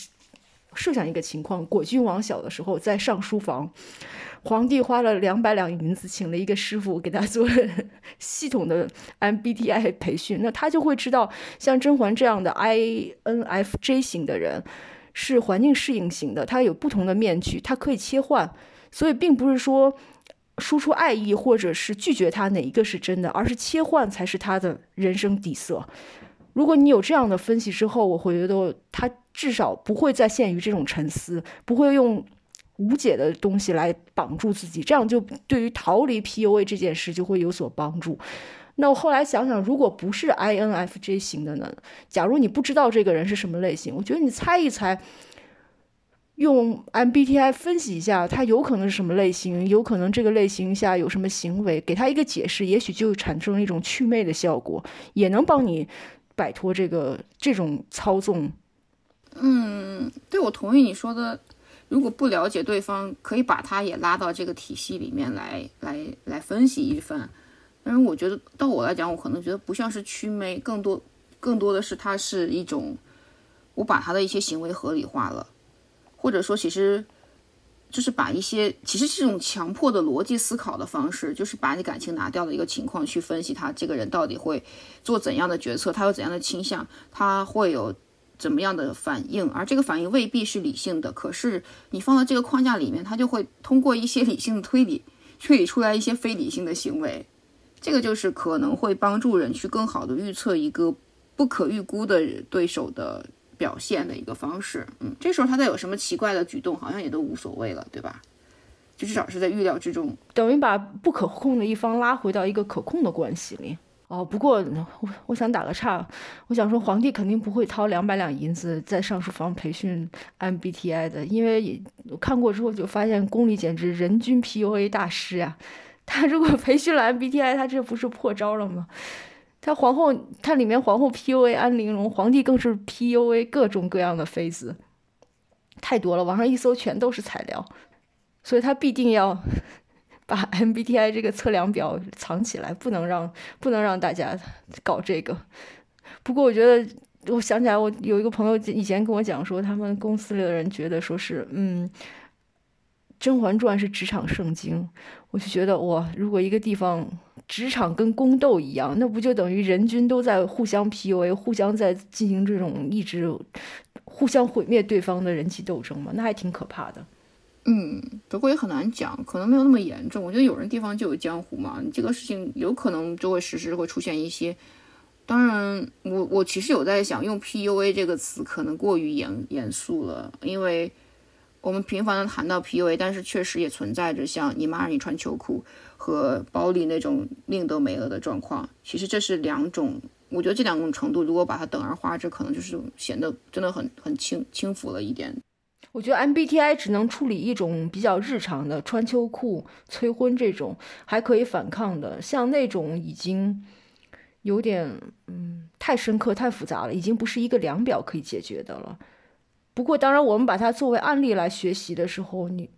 S1: 设想一个情况：果郡王小的时候在上书房。皇帝花了两百两银子，请了一个师傅给他做 系统的 MBTI 培训，那他就会知道，像甄嬛这样的 INFJ 型的人是环境适应型的，他有不同的面具，他可以切换，所以并不是说输出爱意或者是拒绝他哪一个是真的，而是切换才是他的人生底色。如果你有这样的分析之后，我会觉得他至少不会再陷于这种沉思，不会用。无解的东西来绑住自己，这样就对于逃离 PUA 这件事就会有所帮助。那我后来想想，如果不是 INFJ 型的呢？假如你不知道这个人是什么类型，我觉得你猜一猜，用 MBTI 分析一下，他有可能是什么类型，有可能这个类型下有什么行为，给他一个解释，也许就产生了一种祛魅的效果，也能帮你摆脱这个这种操纵。
S2: 嗯，对，我同意你说的。如果不了解对方，可以把他也拉到这个体系里面来，来来分析一番。但是我觉得，到我来讲，我可能觉得不像是祛魅，更多更多的是他是一种，我把他的一些行为合理化了，或者说，其实就是把一些其实这种强迫的逻辑思考的方式，就是把你感情拿掉的一个情况去分析他这个人到底会做怎样的决策，他有怎样的倾向，他会有。怎么样的反应，而这个反应未必是理性的。可是你放到这个框架里面，他就会通过一些理性的推理，推理出来一些非理性的行为。这个就是可能会帮助人去更好的预测一个不可预估的对手的表现的一个方式。嗯，这时候他再有什么奇怪的举动，好像也都无所谓了，对吧？就至少是在预料之中，
S1: 等于把不可控的一方拉回到一个可控的关系里。哦，不过我我想打个岔，我想说皇帝肯定不会掏两百两银子在上书房培训 MBTI 的，因为我看过之后就发现宫里简直人均 PUA 大师呀。他如果培训了 MBTI，他这不是破招了吗？他皇后，他里面皇后 PUA 安陵容，皇帝更是 PUA 各种各样的妃子，太多了，网上一搜全都是材料，所以他必定要。把 MBTI 这个测量表藏起来，不能让不能让大家搞这个。不过我觉得，我想起来，我有一个朋友以前跟我讲说，他们公司里的人觉得说是，嗯，《甄嬛传》是职场圣经。我就觉得，哇，如果一个地方职场跟宫斗一样，那不就等于人均都在互相 PUA，互相在进行这种一直互相毁灭对方的人际斗争吗？那还挺可怕的。
S2: 嗯，不过也很难讲，可能没有那么严重。我觉得有人地方就有江湖嘛，这个事情有可能就会时时会出现一些。当然，我我其实有在想，用 PUA 这个词可能过于严严肃了，因为我们频繁的谈到 PUA，但是确实也存在着像你妈让你穿秋裤和包里那种命都没了的状况。其实这是两种，我觉得这两种程度如果把它等而化之，可能就是显得真的很很轻轻浮了一点。
S1: 我觉得 MBTI 只能处理一种比较日常的穿秋裤、催婚这种还可以反抗的，像那种已经有点嗯太深刻、太复杂了，已经不是一个量表可以解决的了。不过，当然我们把它作为案例来学习的时候，你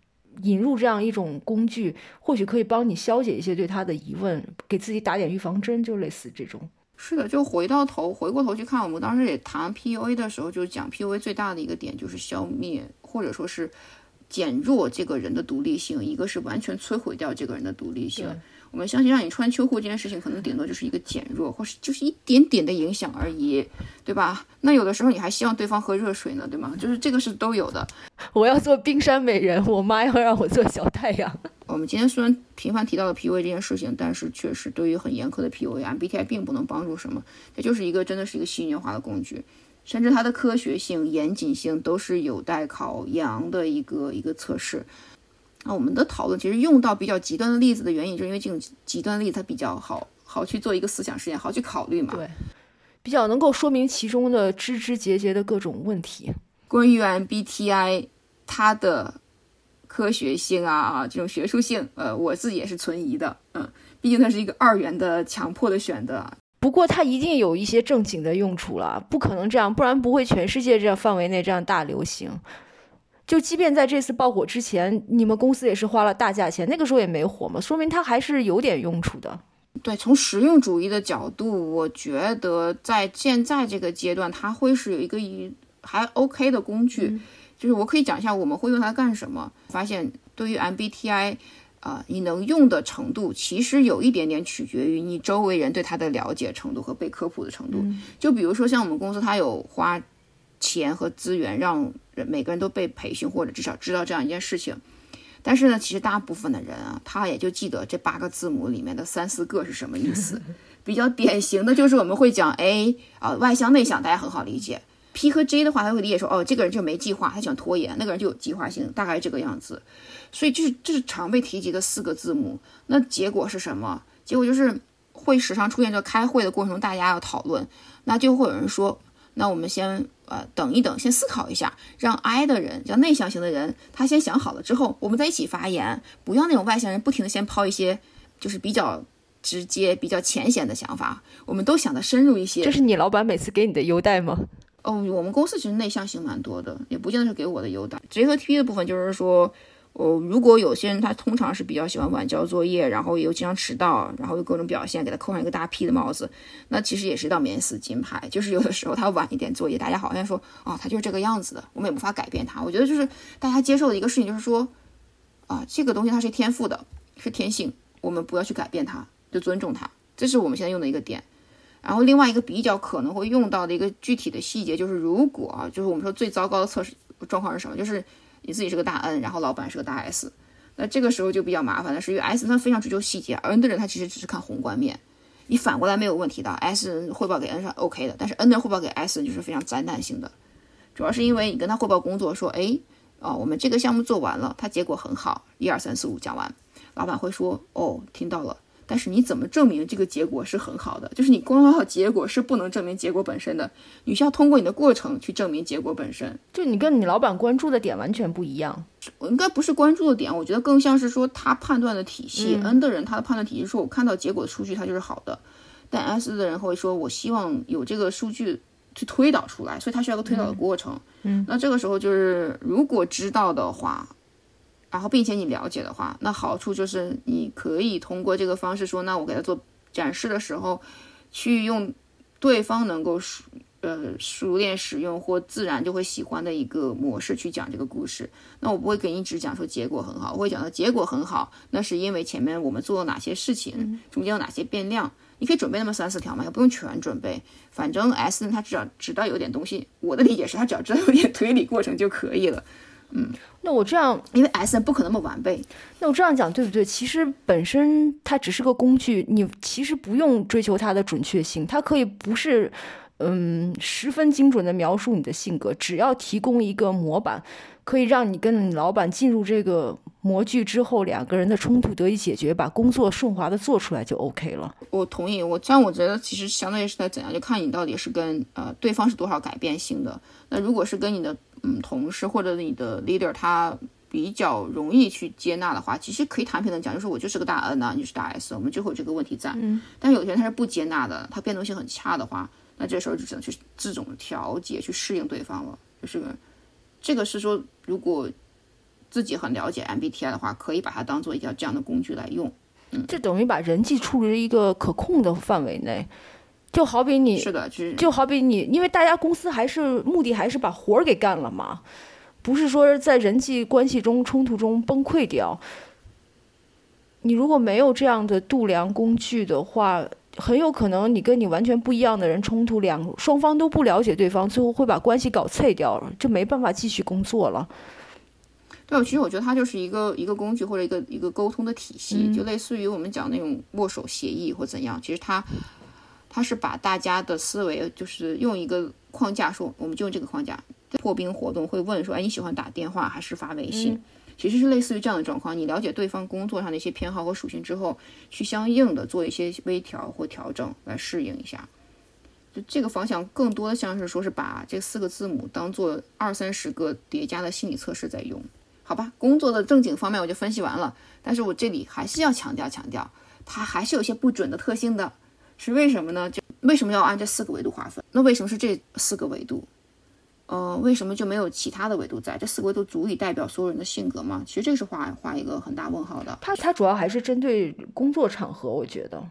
S1: 引入这样一种工具，或许可以帮你消解一些对他的疑问，给自己打点预防针，就类似这种。
S2: 是的，就回到头，回过头去看，我们当时也谈 PUA 的时候，就讲 PUA 最大的一个点就是消灭或者说是减弱这个人的独立性，一个是完全摧毁掉这个人的独立性。我们相信让你穿秋裤这件事情，可能顶多就是一个减弱，或是就是一点点的影响而已，对吧？那有的时候你还希望对方喝热水呢，对吗？就是这个是都有的。
S1: 我要做冰山美人，我妈要让我做小太阳。
S2: 我们今天虽然频繁提到了 PUA 这件事情，但是确实对于很严苛的 PUA，MBTI 并不能帮助什么。它就是一个真的是一个戏谑化的工具，甚至它的科学性、严谨性都是有待考量的一个一个测试。那我们的讨论其实用到比较极端的例子的原因，就是因为这种极端例子它比较好好去做一个思想实验，好去考虑嘛。
S1: 对，比较能够说明其中的枝枝节节的各种问题。
S2: 关于 MBTI 它的科学性啊啊这种学术性，呃，我自己也是存疑的。嗯，毕竟它是一个二元的强迫的选择。
S1: 不过它一定有一些正经的用处了，不可能这样，不然不会全世界这样范围内这样大流行。就即便在这次爆火之前，你们公司也是花了大价钱，那个时候也没火嘛，说明它还是有点用处的。
S2: 对，从实用主义的角度，我觉得在现在这个阶段，它会是有一个一还 OK 的工具。就是我可以讲一下我们会用它干什么。发现对于 MBTI，啊，你能用的程度，其实有一点点取决于你周围人对它的了解程度和被科普的程度。就比如说像我们公司，它有花。钱和资源让人每个人都被培训，或者至少知道这样一件事情。但是呢，其实大部分的人啊，他也就记得这八个字母里面的三四个是什么意思。比较典型的就是我们会讲 A 啊，外向内向，大家很好理解。P 和 J 的话，他会理解说，哦，这个人就没计划，他喜欢拖延；那个人就有计划性，大概这个样子。所以这是这是常被提及的四个字母。那结果是什么？结果就是会时常出现，在开会的过程中，大家要讨论，那就会有人说。那我们先呃等一等，先思考一下，让 I 的人，叫内向型的人，他先想好了之后，我们再一起发言，不要那种外向人不停的先抛一些就是比较直接、比较浅显的想法，我们都想的深入一些。
S1: 这是你老板每次给你的优待吗？
S2: 哦，我们公司其实内向型蛮多的，也不见得是给我的优待。结合 T P 的部分就是说。哦，如果有些人他通常是比较喜欢晚交作业，然后又经常迟到，然后又各种表现，给他扣上一个大 P 的帽子，那其实也是一道免死金牌。就是有的时候他晚一点作业，大家好像说，哦，他就是这个样子的，我们也无法改变他。我觉得就是大家接受的一个事情，就是说，啊，这个东西它是天赋的，是天性，我们不要去改变它，就尊重它。这是我们现在用的一个点。然后另外一个比较可能会用到的一个具体的细节，就是如果啊，就是我们说最糟糕的测试状况是什么，就是。你自己是个大 N，然后老板是个大 S，那这个时候就比较麻烦了，是因为 S 他非常追求细节而，N 的人他其实只是看宏观面。你反过来没有问题的，S 人汇报给 N 是 OK 的，但是 N 的汇报给 S 就是非常灾难性的，主要是因为你跟他汇报工作说，哎，哦，我们这个项目做完了，他结果很好，一二三四五讲完，老板会说，哦，听到了。但是你怎么证明这个结果是很好的？就是你光靠结果是不能证明结果本身的，你需要通过你的过程去证明结果本身。
S1: 就你跟你老板关注的点完全不一样。
S2: 我应该不是关注的点，我觉得更像是说他判断的体系。N 的人他的判断体系说，我看到结果的数据它就是好的，但 S 的人会说，我希望有这个数据去推导出来，所以他需要个推导的过程。
S1: 嗯，
S2: 那这个时候就是如果知道的话。然后，并且你了解的话，那好处就是你可以通过这个方式说，那我给他做展示的时候，去用对方能够熟呃熟练使用或自然就会喜欢的一个模式去讲这个故事。那我不会给你只讲说结果很好，我会讲到结果很好，那是因为前面我们做了哪些事情，中间有哪些变量。你可以准备那么三四条嘛，也不用全准备。反正 S 呢，它只要知道有点东西，我的理解是，他只要知道有点推理过程就可以了。
S1: 那我这样，
S2: 因为 S N 不可能那么完备。
S1: 那我这样讲对不对？其实本身它只是个工具，你其实不用追求它的准确性，它可以不是嗯十分精准的描述你的性格，只要提供一个模板，可以让你跟你老板进入这个模具之后，两个人的冲突得以解决，把工作顺滑的做出来就 OK 了。
S2: 我同意，我这样我觉得其实相当于是在怎样，就看你到底是跟呃对方是多少改变性的。那如果是跟你的嗯同事或者你的 leader 他比较容易去接纳的话，其实可以坦平的讲，就是我就是个大 N 啊，你是大 S，我们就会有这个问题在。
S1: 嗯，
S2: 但有些人他是不接纳的，他变动性很差的话，那这时候就只能去这种调节去适应对方了。就是这个是说，如果自己很了解 MBTI 的话，可以把它当做一条这样的工具来用。
S1: 嗯这等于把人际处于一个可控的范围内，就好比你
S2: 是的，就
S1: 好比你，因为大家公司还是目的还是把活儿给干了嘛，不是说在人际关系中冲突中崩溃掉。你如果没有这样的度量工具的话，很有可能你跟你完全不一样的人冲突，两双方都不了解对方，最后会把关系搞碎掉了，就没办法继续工作了。
S2: 对，其实我觉得它就是一个一个工具或者一个一个沟通的体系，
S1: 嗯
S2: 就类似于我们讲那种握手协议或怎样。其实它它是把大家的思维就是用一个框架说，我们就用这个框架。破冰活动会问说，哎，你喜欢打电话还是发微信？其实是类似于这样的状况。你了解对方工作上的一些偏好和属性之后，去相应的做一些微调或调整来适应一下。就这个方向更多的像是说是把这四个字母当做二三十个叠加的心理测试在用。好吧，工作的正经方面我就分析完了，但是我这里还是要强调强调，它还是有些不准的特性的，是为什么呢？就为什么要按这四个维度划分？那为什么是这四个维度？呃，为什么就没有其他的维度在？这四个维度足以代表所有人的性格吗？其实这个是画画一个很大问号的。
S1: 它它主要还是针对工作场合，我觉得。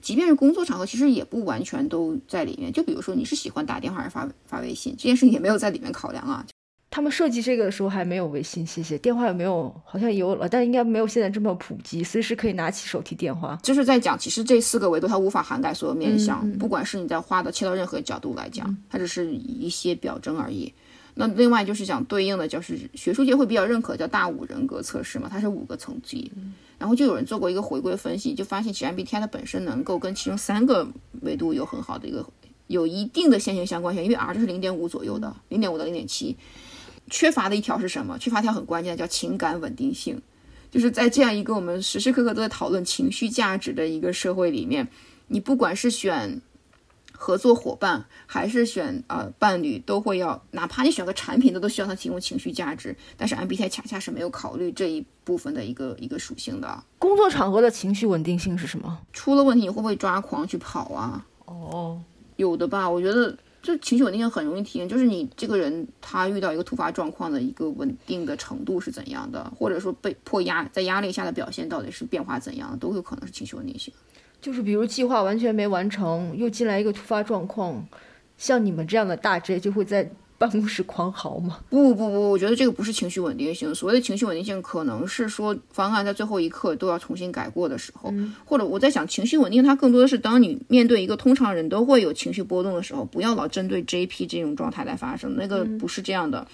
S2: 即便是工作场合，其实也不完全都在里面。就比如说，你是喜欢打电话还是发发微信，这件事情也没有在里面考量啊。
S1: 他们设计这个的时候还没有微信，谢谢。电话有没有？好像有了，但应该没有现在这么普及，随时可以拿起手提电话。
S2: 就是在讲，其实这四个维度它无法涵盖所有面向，
S1: 嗯嗯
S2: 不管是你在画的切到任何角度来讲，它只是一些表征而已。那另外就是讲对应的，就是学术界会比较认可叫大五人格测试嘛，它是五个层级。然后就有人做过一个回归分析，就发现其实 MBTI 它本身能够跟其中三个维度有很好的一个有一定的线性相关性，因为 R 就是零点五左右的，零点五到零点七。缺乏的一条是什么？缺乏一条很关键叫情感稳定性。就是在这样一个我们时时刻刻都在讨论情绪价值的一个社会里面，你不管是选合作伙伴还是选呃伴侣，都会要，哪怕你选个产品的，都需要它提供情绪价值。但是 MBTI 恰恰是没有考虑这一部分的一个一个属性的。
S1: 工作场合的情绪稳定性是什么？
S2: 出了问题，你会不会抓狂去跑啊？
S1: 哦，
S2: 有的吧，我觉得就情绪稳定性很容易体现，就是你这个人他遇到一个突发状况的一个稳定的程度是怎样的，或者说被迫压在压力下的表现到底是变化怎样，都有可能是情绪稳定性。
S1: 就是比如计划完全没完成，又进来一个突发状况，像你们这样的大 J 就会在办公室狂嚎吗？
S2: 不不不，我觉得这个不是情绪稳定性。所谓的情绪稳定性，可能是说方案在最后一刻都要重新改过的时候，或者我在想，情绪稳定它更多的是当你面对一个通常人都会有情绪波动的时候，不要老针对 JP 这种状态来发生，那个不是这样的。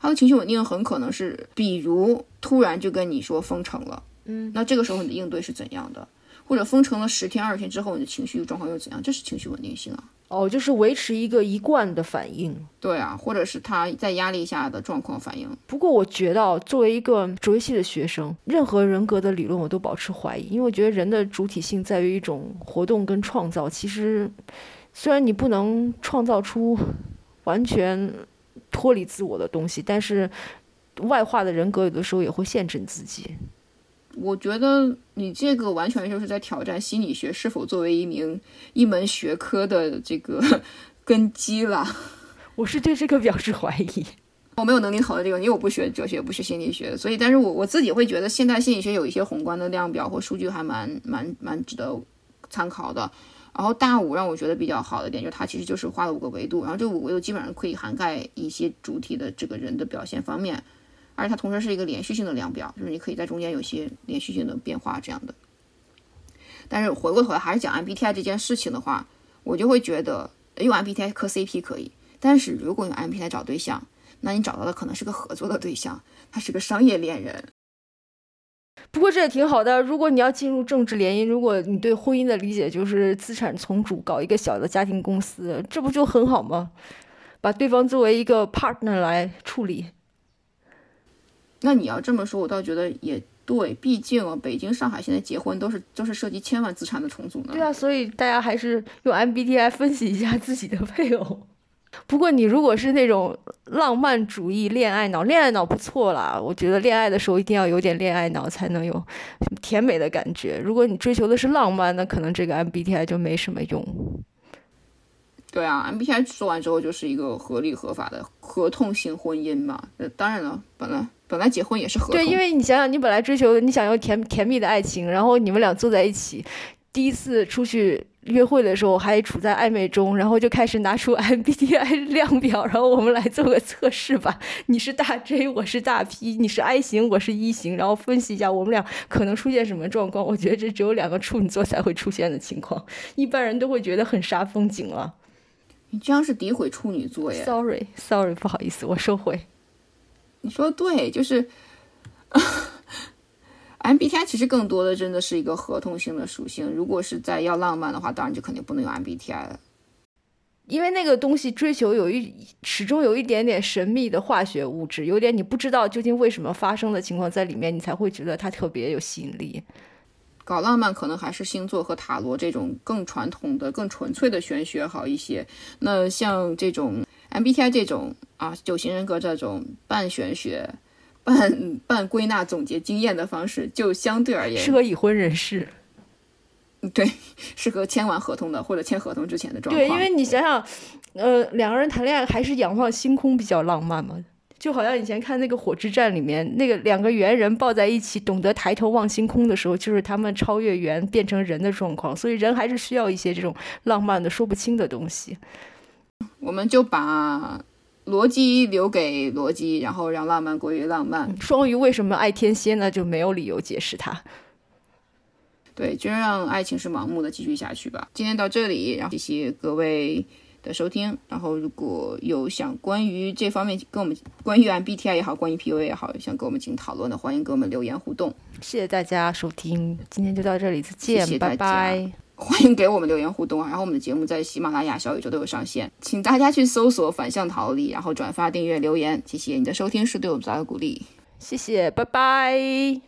S2: 他的情绪稳定很可能是，比如突然就跟你说封城了，
S1: 嗯，
S2: 那这个时候你的应对是怎样的？或者封城了十天、二十天之后，你的情绪状况又怎样？这是情绪稳定性啊。
S1: 哦，就是维持一个一贯的反应。
S2: 对啊，或者是他在压力下的状况反应。
S1: 不过我觉得啊，作为一个哲学系的学生，任何人格的理论我都保持怀疑，因为我觉得人的主体性在于一种活动跟创造。其实，虽然你不能创造出完全脱离自我的东西，但是外化的人格有的时候也会限制你自己。
S2: 我觉得你这个完全就是在挑战心理学是否作为一名一门学科的这个 根基了。
S1: 我是对这个表示怀疑。
S2: 我没有能力讨论这个，因为我不学哲学，不学心理学，所以，但是我我自己会觉得，现代心理学有一些宏观的量表或数据还蛮蛮蛮值得参考的。然后大五让我觉得比较好的点就是它其实就是画了五个维度，然后这五个维度基本上可以涵盖一些主体的这个人的表现方面，而且它同时是一个连续性的量表，就是你可以在中间有些连续性的变化这样的。但是回过头来还是讲 MBTI 这件事情的话，我就会觉得用 MBTI 磕 CP 可以，但是如果用 MBTI 找对象，那你找到的可能是个合作的对象，他是个商业恋人。
S1: 不过这也挺好的。如果你要进入政治联姻，如果你对婚姻的理解就是资产重组，搞一个小的家庭公司，这不就很好吗？把对方作为一个 partner 来处理。
S2: 那你要这么说，我倒觉得也对。毕竟啊，北京、上海现在结婚都是都是涉及千万资产的重组呢。
S1: 对啊，所以大家还是用 MBTI 分析一下自己的配偶。不过你如果是那种浪漫主义恋爱脑，恋爱脑不错啦。我觉得恋爱的时候一定要有点恋爱脑，才能有甜美的感觉。如果你追求的是浪漫，那可能这个 MBTI 就没什么用。
S2: 对啊，MBTI 说完之后就是一个合理合法的合同性婚姻嘛。呃，当然了，本来本来结婚也是合。
S1: 对，因为你想想，你本来追求你想要甜甜蜜的爱情，然后你们俩坐在一起，第一次出去。约会的时候还处在暧昧中，然后就开始拿出 MBTI 量表，然后我们来做个测试吧。你是大 J，我是大 P，你是 I 型，我是一型，然后分析一下我们俩可能出现什么状况。我觉得这只有两个处女座才会出现的情况，一般人都会觉得很煞风景了。
S2: 你这样是诋毁处女座耶
S1: ？Sorry，Sorry，不好意思，我收回。
S2: 你说的对，就是。MBTI 其实更多的真的是一个合同性的属性。如果是在要浪漫的话，当然就肯定不能用 MBTI 了，
S1: 因为那个东西追求有一始终有一点点神秘的化学物质，有点你不知道究竟为什么发生的情况在里面，你才会觉得它特别有吸引力。
S2: 搞浪漫可能还是星座和塔罗这种更传统的、更纯粹的玄学好一些。那像这种 MBTI 这种啊，九型人格这种半玄学。半半归纳总结经验的方式，就相对而言
S1: 适合已婚人士。
S2: 对，适合签完合同的或者签合同之前的状
S1: 况。对，因为你想想，呃，两个人谈恋爱还是仰望星空比较浪漫嘛，就好像以前看那个《火之战》里面，那个两个猿人抱在一起，懂得抬头望星空的时候，就是他们超越猿变成人的状况。所以人还是需要一些这种浪漫的说不清的东西。
S2: 我们就把。逻辑留给逻辑，然后让浪漫归于浪漫。
S1: 双鱼为什么爱天蝎呢？就没有理由解释它。
S2: 对，就让爱情是盲目的继续下去吧。今天到这里，然后谢谢各位的收听。然后如果有想关于这方面跟我们关于 MBTI 也好，关于 PUA 也好，想跟我们进行讨论的，欢迎给我们留言互动。
S1: 谢谢大家收听，今天就到这里，再见，拜拜。
S2: 欢迎给我们留言互动啊！然后我们的节目在喜马拉雅、小宇宙都有上线，请大家去搜索“反向逃离”，然后转发、订阅、留言，谢谢你的收听，是对我们最大的鼓励。
S1: 谢谢，拜拜。